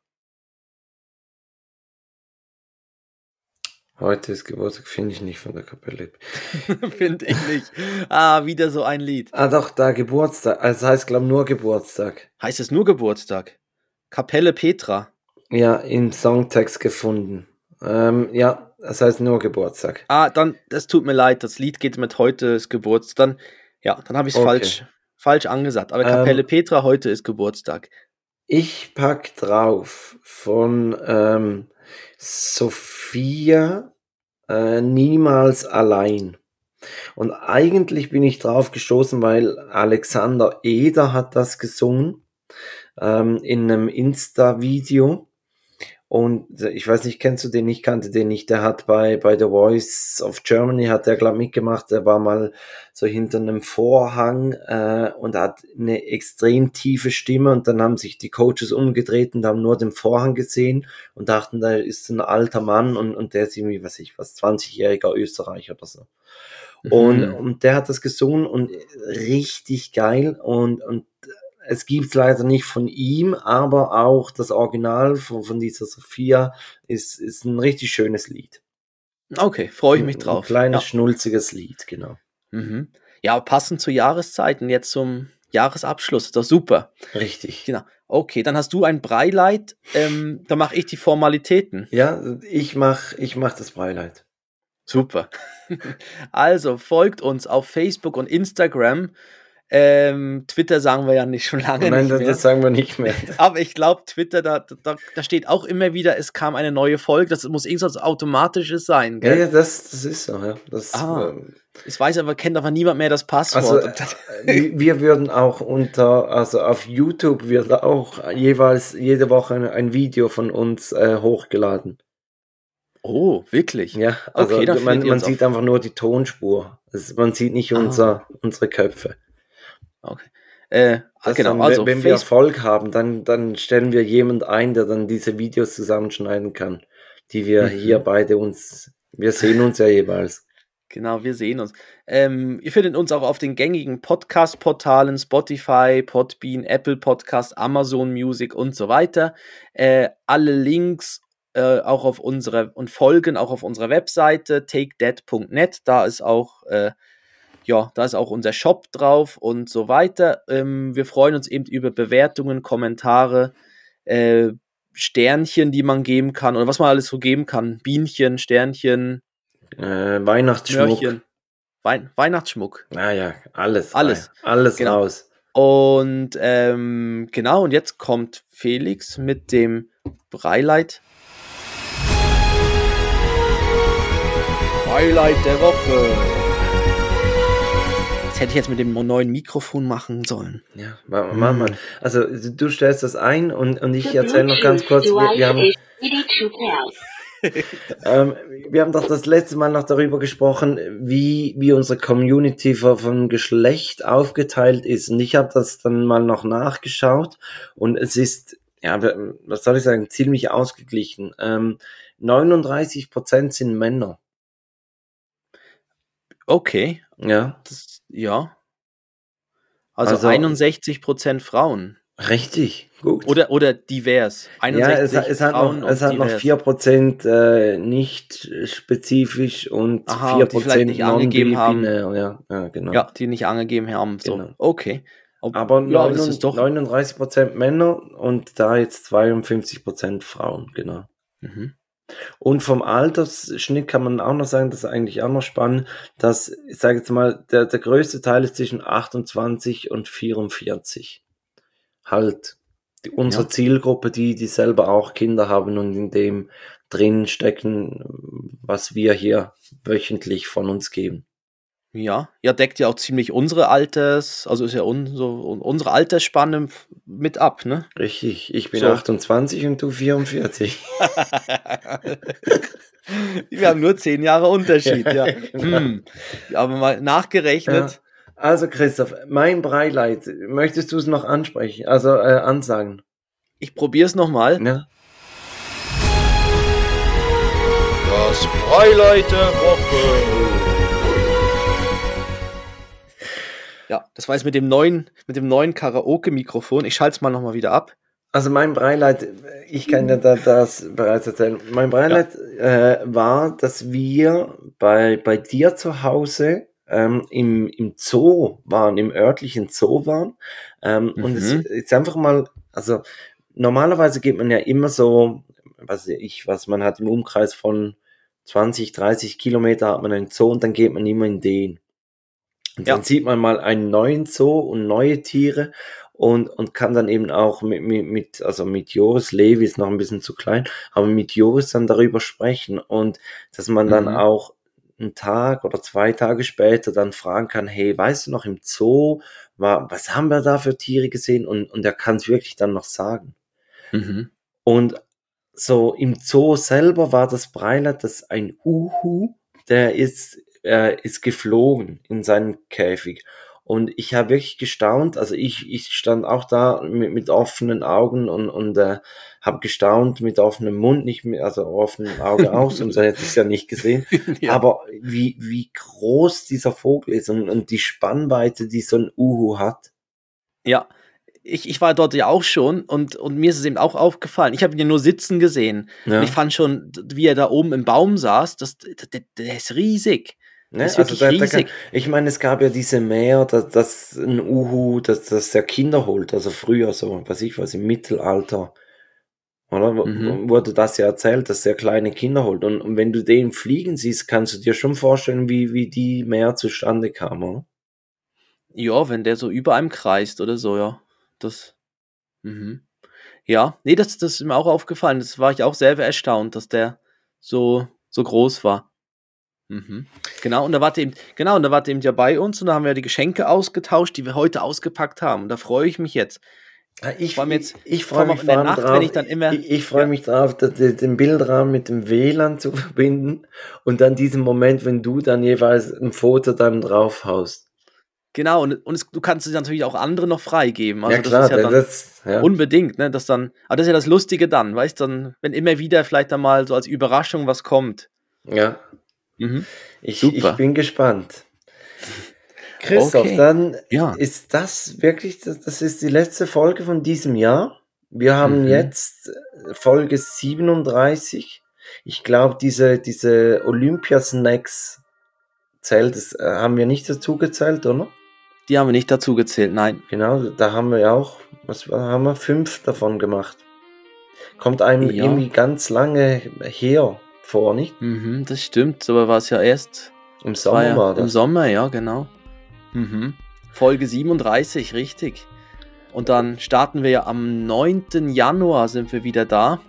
Heute ist Geburtstag, finde ich nicht von der Kapelle. finde ich nicht. Ah, wieder so ein Lied. Ah, doch, da Geburtstag. Also heißt, glaube ich, nur Geburtstag. Heißt es nur Geburtstag? Kapelle Petra. Ja, im Songtext gefunden. Ähm, ja, das heißt nur Geburtstag. Ah, dann, das tut mir leid, das Lied geht mit heute ist Geburtstag. Dann, ja, dann habe ich es okay. falsch, falsch angesagt. Aber Kapelle ähm, Petra, heute ist Geburtstag. Ich pack drauf von ähm, Sophia äh, Niemals allein. Und eigentlich bin ich drauf gestoßen, weil Alexander Eder hat das gesungen ähm, in einem Insta-Video. Und ich weiß nicht, kennst du den? Ich kannte den nicht. Der hat bei, bei The Voice of Germany hat er, glaube mitgemacht. Der war mal so hinter einem Vorhang äh, und hat eine extrem tiefe Stimme. Und dann haben sich die Coaches umgedreht und haben nur den Vorhang gesehen und dachten, da ist ein alter Mann und, und der ist irgendwie, was ich, was, 20-jähriger Österreicher oder so. Mhm. Und, und der hat das gesungen und richtig geil. Und, und es gibt leider nicht von ihm, aber auch das Original von, von dieser Sophia ist, ist ein richtig schönes Lied. Okay, freue ich mich drauf. Ein kleines, ja. schnulziges Lied, genau. Mhm. Ja, passend zu Jahreszeiten, jetzt zum Jahresabschluss, ist doch super. Richtig. Genau. Okay, dann hast du ein Breileid, ähm, dann mache ich die Formalitäten. Ja, ich mache ich mach das Breileid. Super. Also folgt uns auf Facebook und Instagram ähm, Twitter sagen wir ja nicht schon lange Nein, nicht mehr. das sagen wir nicht mehr. Aber ich glaube, Twitter, da, da, da steht auch immer wieder, es kam eine neue Folge. Das muss irgendwas Automatisches sein, gell? Ja, ja das, das ist so, ja. Das, ah, ähm, ich weiß aber, kennt aber niemand mehr das Passwort. Also, äh, wir würden auch unter, also auf YouTube wird auch jeweils jede Woche ein Video von uns äh, hochgeladen. Oh, wirklich? Ja, also okay, man, man sieht einfach nur die Tonspur. Also man sieht nicht ah. unser, unsere Köpfe. Okay. Äh, genau, dann, also wenn wir Erfolg haben, dann, dann stellen wir jemand ein, der dann diese Videos zusammenschneiden kann, die wir mhm. hier beide uns Wir sehen uns ja jeweils. Genau, wir sehen uns. Ähm, ihr findet uns auch auf den gängigen Podcast-Portalen Spotify, Podbean, Apple Podcast, Amazon Music und so weiter. Äh, alle Links äh, auch auf unsere und Folgen auch auf unserer Webseite takedead.net. Da ist auch äh, ja, da ist auch unser Shop drauf und so weiter. Ähm, wir freuen uns eben über Bewertungen, Kommentare, äh, Sternchen, die man geben kann oder was man alles so geben kann. Bienchen, Sternchen, Äh, Weihnachtsschmuck. Mörchen, Wein Weihnachtsschmuck. Naja, alles. Alles. rein. Alles Genau. raus. Und ähm, genau, und jetzt kommt Felix mit dem Breileit. Highlight der Woche. Das hätte ich jetzt mit dem neuen Mikrofon machen sollen. Ja, ma- mach mal. Also du stellst das ein und, und ich erzähle noch ganz kurz, wir, wir, haben, ähm, wir haben doch das letzte Mal noch darüber gesprochen, wie, wie unsere Community von, von Geschlecht aufgeteilt ist. Und ich habe das dann mal noch nachgeschaut und es ist, ja, was soll ich sagen, ziemlich ausgeglichen. Ähm, 39% sind Männer. Okay, Ja, das, ja. Also, Also- 61% Frauen. richtig, gut. Oder, oder divers. 61 Ja, es, hat- es hat Frauen noch, es hat noch divers. 4% äh, nicht spezifisch und Aha, die vielleicht 4% nicht angegeben haben. Ja, ja, genau. Ja, die nicht angegeben haben. So. Genau. Okay. Ob- Aber ja, das 39, ist doch. 39% Männer und da jetzt 52% Frauen, genau. Mhm. Und vom Altersschnitt kann man auch noch sagen, das ist eigentlich auch noch spannend, dass, ich sage jetzt mal, der, der größte Teil ist zwischen 28 und 44. Halt die, unsere Ja. Zielgruppe, die, die selber auch Kinder haben und in dem drin stecken, was wir hier wöchentlich von uns geben. Ja, ja, deckt ja auch ziemlich unsere Alters, also ist ja un, so, unsere Altersspanne mit ab, ne? Richtig, ich bin So. 28 und du 44. Wir haben nur zehn Jahre Unterschied, ja. genau. Hm. Aber mal nachgerechnet. Also Christoph, mein Breileid, möchtest du es noch ansprechen, also äh, ansagen? Ich probiere es nochmal. Ja? Das Breileid der Woche. Ja, das war jetzt mit dem neuen, mit dem neuen Karaoke-Mikrofon. Ich schalte es mal nochmal wieder ab. Also mein Breileid, ich kann ja da, das bereits erzählen. Mein Breileid äh, war, dass wir bei, bei dir zu Hause ähm, im, im Zoo waren, im örtlichen Zoo waren. Ähm, Und es Mhm. ist einfach mal, also normalerweise geht man ja immer so, was ich, was man hat im Umkreis von 20, 30 Kilometer hat man einen Zoo und dann geht man immer in den. Und Ja. dann sieht man mal einen neuen Zoo und neue Tiere und, und kann dann eben auch mit, mit, mit, also mit Joris, Levi ist noch ein bisschen zu klein, aber mit Joris dann darüber sprechen und dass man dann Mhm. auch einen Tag oder zwei Tage später dann fragen kann, hey, weißt du noch im Zoo, war, was haben wir da für Tiere gesehen? Und, und er kann es wirklich dann noch sagen. Mhm. Und so im Zoo selber war das Breilat, das ein Uhu, der ist, äh, ist geflogen in seinen Käfig. Und ich habe wirklich gestaunt, also ich, ich stand auch da mit, mit offenen Augen und, und äh, habe gestaunt mit offenem Mund, nicht mit, also offenem Auge auch, sonst hätte ich es ja nicht gesehen. Ja. Aber wie, wie groß dieser Vogel ist und, und die Spannweite, die so ein Uhu hat. Ja, ich, ich war dort ja auch schon und, und mir ist es eben auch aufgefallen. Ich habe ihn ja nur sitzen gesehen. Ja. Und ich fand schon, wie er da oben im Baum saß, das, der, der ist riesig. Ne? Also da, da kann, ich meine, es gab ja diese Meer, dass, dass ein Uhu, dass, dass der Kinder holt, also früher so, weiß ich was, im Mittelalter, oder? Mhm. Wurde das ja erzählt, dass der kleine Kinder holt. Und, und wenn du den fliegen siehst, kannst du dir schon vorstellen, wie, wie die Meer zustande kam, oder? Ja, wenn der so über einem kreist oder so, ja. Das. Mhm. Ja, nee, das, das ist mir auch aufgefallen. Das war ich auch selber erstaunt, dass der so, so groß war. Mhm. Genau, und da wart ihr eben, genau, und da wart ihr eben ja bei uns und da haben wir die Geschenke ausgetauscht, die wir heute ausgepackt haben. Und da freue ich mich jetzt. Ich, Vor allem jetzt- ich, freue allem mich in der Nacht, drauf, wenn ich dann immer- ich, ich freue Ja. mich drauf, den Bildrahmen mit dem WLAN zu verbinden und dann diesen Moment, wenn du dann jeweils ein Foto dann draufhaust. Genau, und, und es, du kannst es natürlich auch andere noch freigeben. Also ja klar, das ist ja dann das, ja. unbedingt, ne? Das dann, aber das ist ja das Lustige dann, weißt du, dann, wenn immer wieder vielleicht dann mal so als Überraschung was kommt. ja. Mhm. Ich, Super. ich bin gespannt. Christoph, Okay. dann Ja. ist das wirklich, das, das ist die letzte Folge von diesem Jahr. Wir haben Mhm. jetzt äh, Folge 37. Ich glaube, diese, diese Olympia-Snacks zählt, das äh, haben wir nicht dazu gezählt, oder? Die haben wir nicht dazu gezählt, nein. Genau, da haben wir auch, was war- haben wir? Fünf davon gemacht. Kommt einem Ja. irgendwie ganz lange her vor, nicht? Mhm, das stimmt, aber war es ja erst Im Sommer ja war das. Im Sommer, ja, genau. Mhm. Folge 37, richtig. Und dann starten wir ja am 9. Januar sind wir wieder da.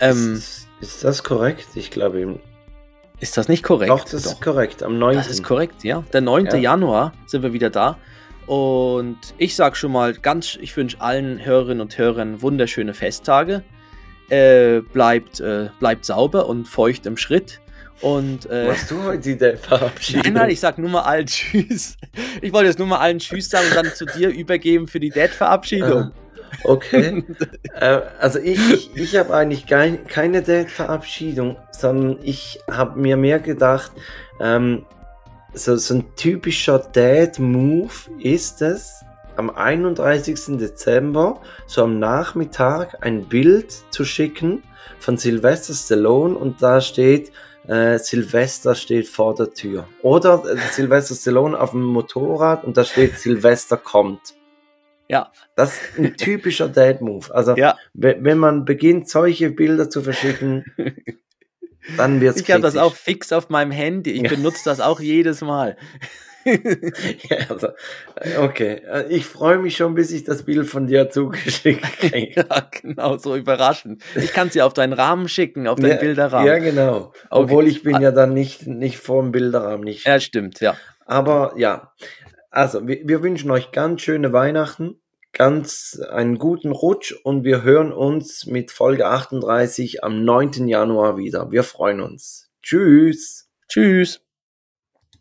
Ähm, ist, ist das korrekt? Ich glaube eben. ist das nicht korrekt? Doch, das ist korrekt. Am 9. Das ist korrekt, ja. Der 9. Ja. Januar sind wir wieder da. Und ich sag schon mal ganz, ich wünsche allen Hörerinnen und Hörern wunderschöne Festtage. Äh, bleibt, äh, bleibt sauber und feucht im Schritt. Und äh, Machst du heute die Verabschiedung? nein, nein, ich sag nur mal allen Tschüss. Ich wollte jetzt nur mal allen Tschüss sagen und dann zu dir übergeben für die Dad-Verabschiedung. Okay. äh, also ich, ich, ich habe eigentlich kein, keine Date-Verabschiedung, sondern ich habe mir mehr gedacht, ähm, so, so ein typischer Dad-Move ist es, am 31. Dezember, so am Nachmittag, ein Bild zu schicken von Sylvester Stallone und da steht, äh, Silvester steht vor der Tür. Oder äh, Sylvester Stallone auf dem Motorrad und da steht Silvester kommt. Ja, Das ist ein typischer Dad-Move. Also, ja. we- wenn man beginnt, solche Bilder zu verschicken, dann wird es Ich habe das auch fix auf meinem Handy. Ich benutze das auch jedes Mal. ja, also, äh, okay, Äh, ich freue mich schon, bis ich das Bild von dir zugeschickt kriege. Ja, genau, so überraschend. Ich kann sie auf deinen Rahmen schicken, auf deinen ja, Bilderrahmen. Ja, genau. Obwohl ich bin ja dann nicht, nicht vor dem Bilderrahmen. Nicht. Ja, stimmt, ja. Aber ja, also wir, wir wünschen euch ganz schöne Weihnachten, ganz einen guten Rutsch und wir hören uns mit Folge 38 am 9. Januar wieder. Wir freuen uns. Tschüss. Tschüss.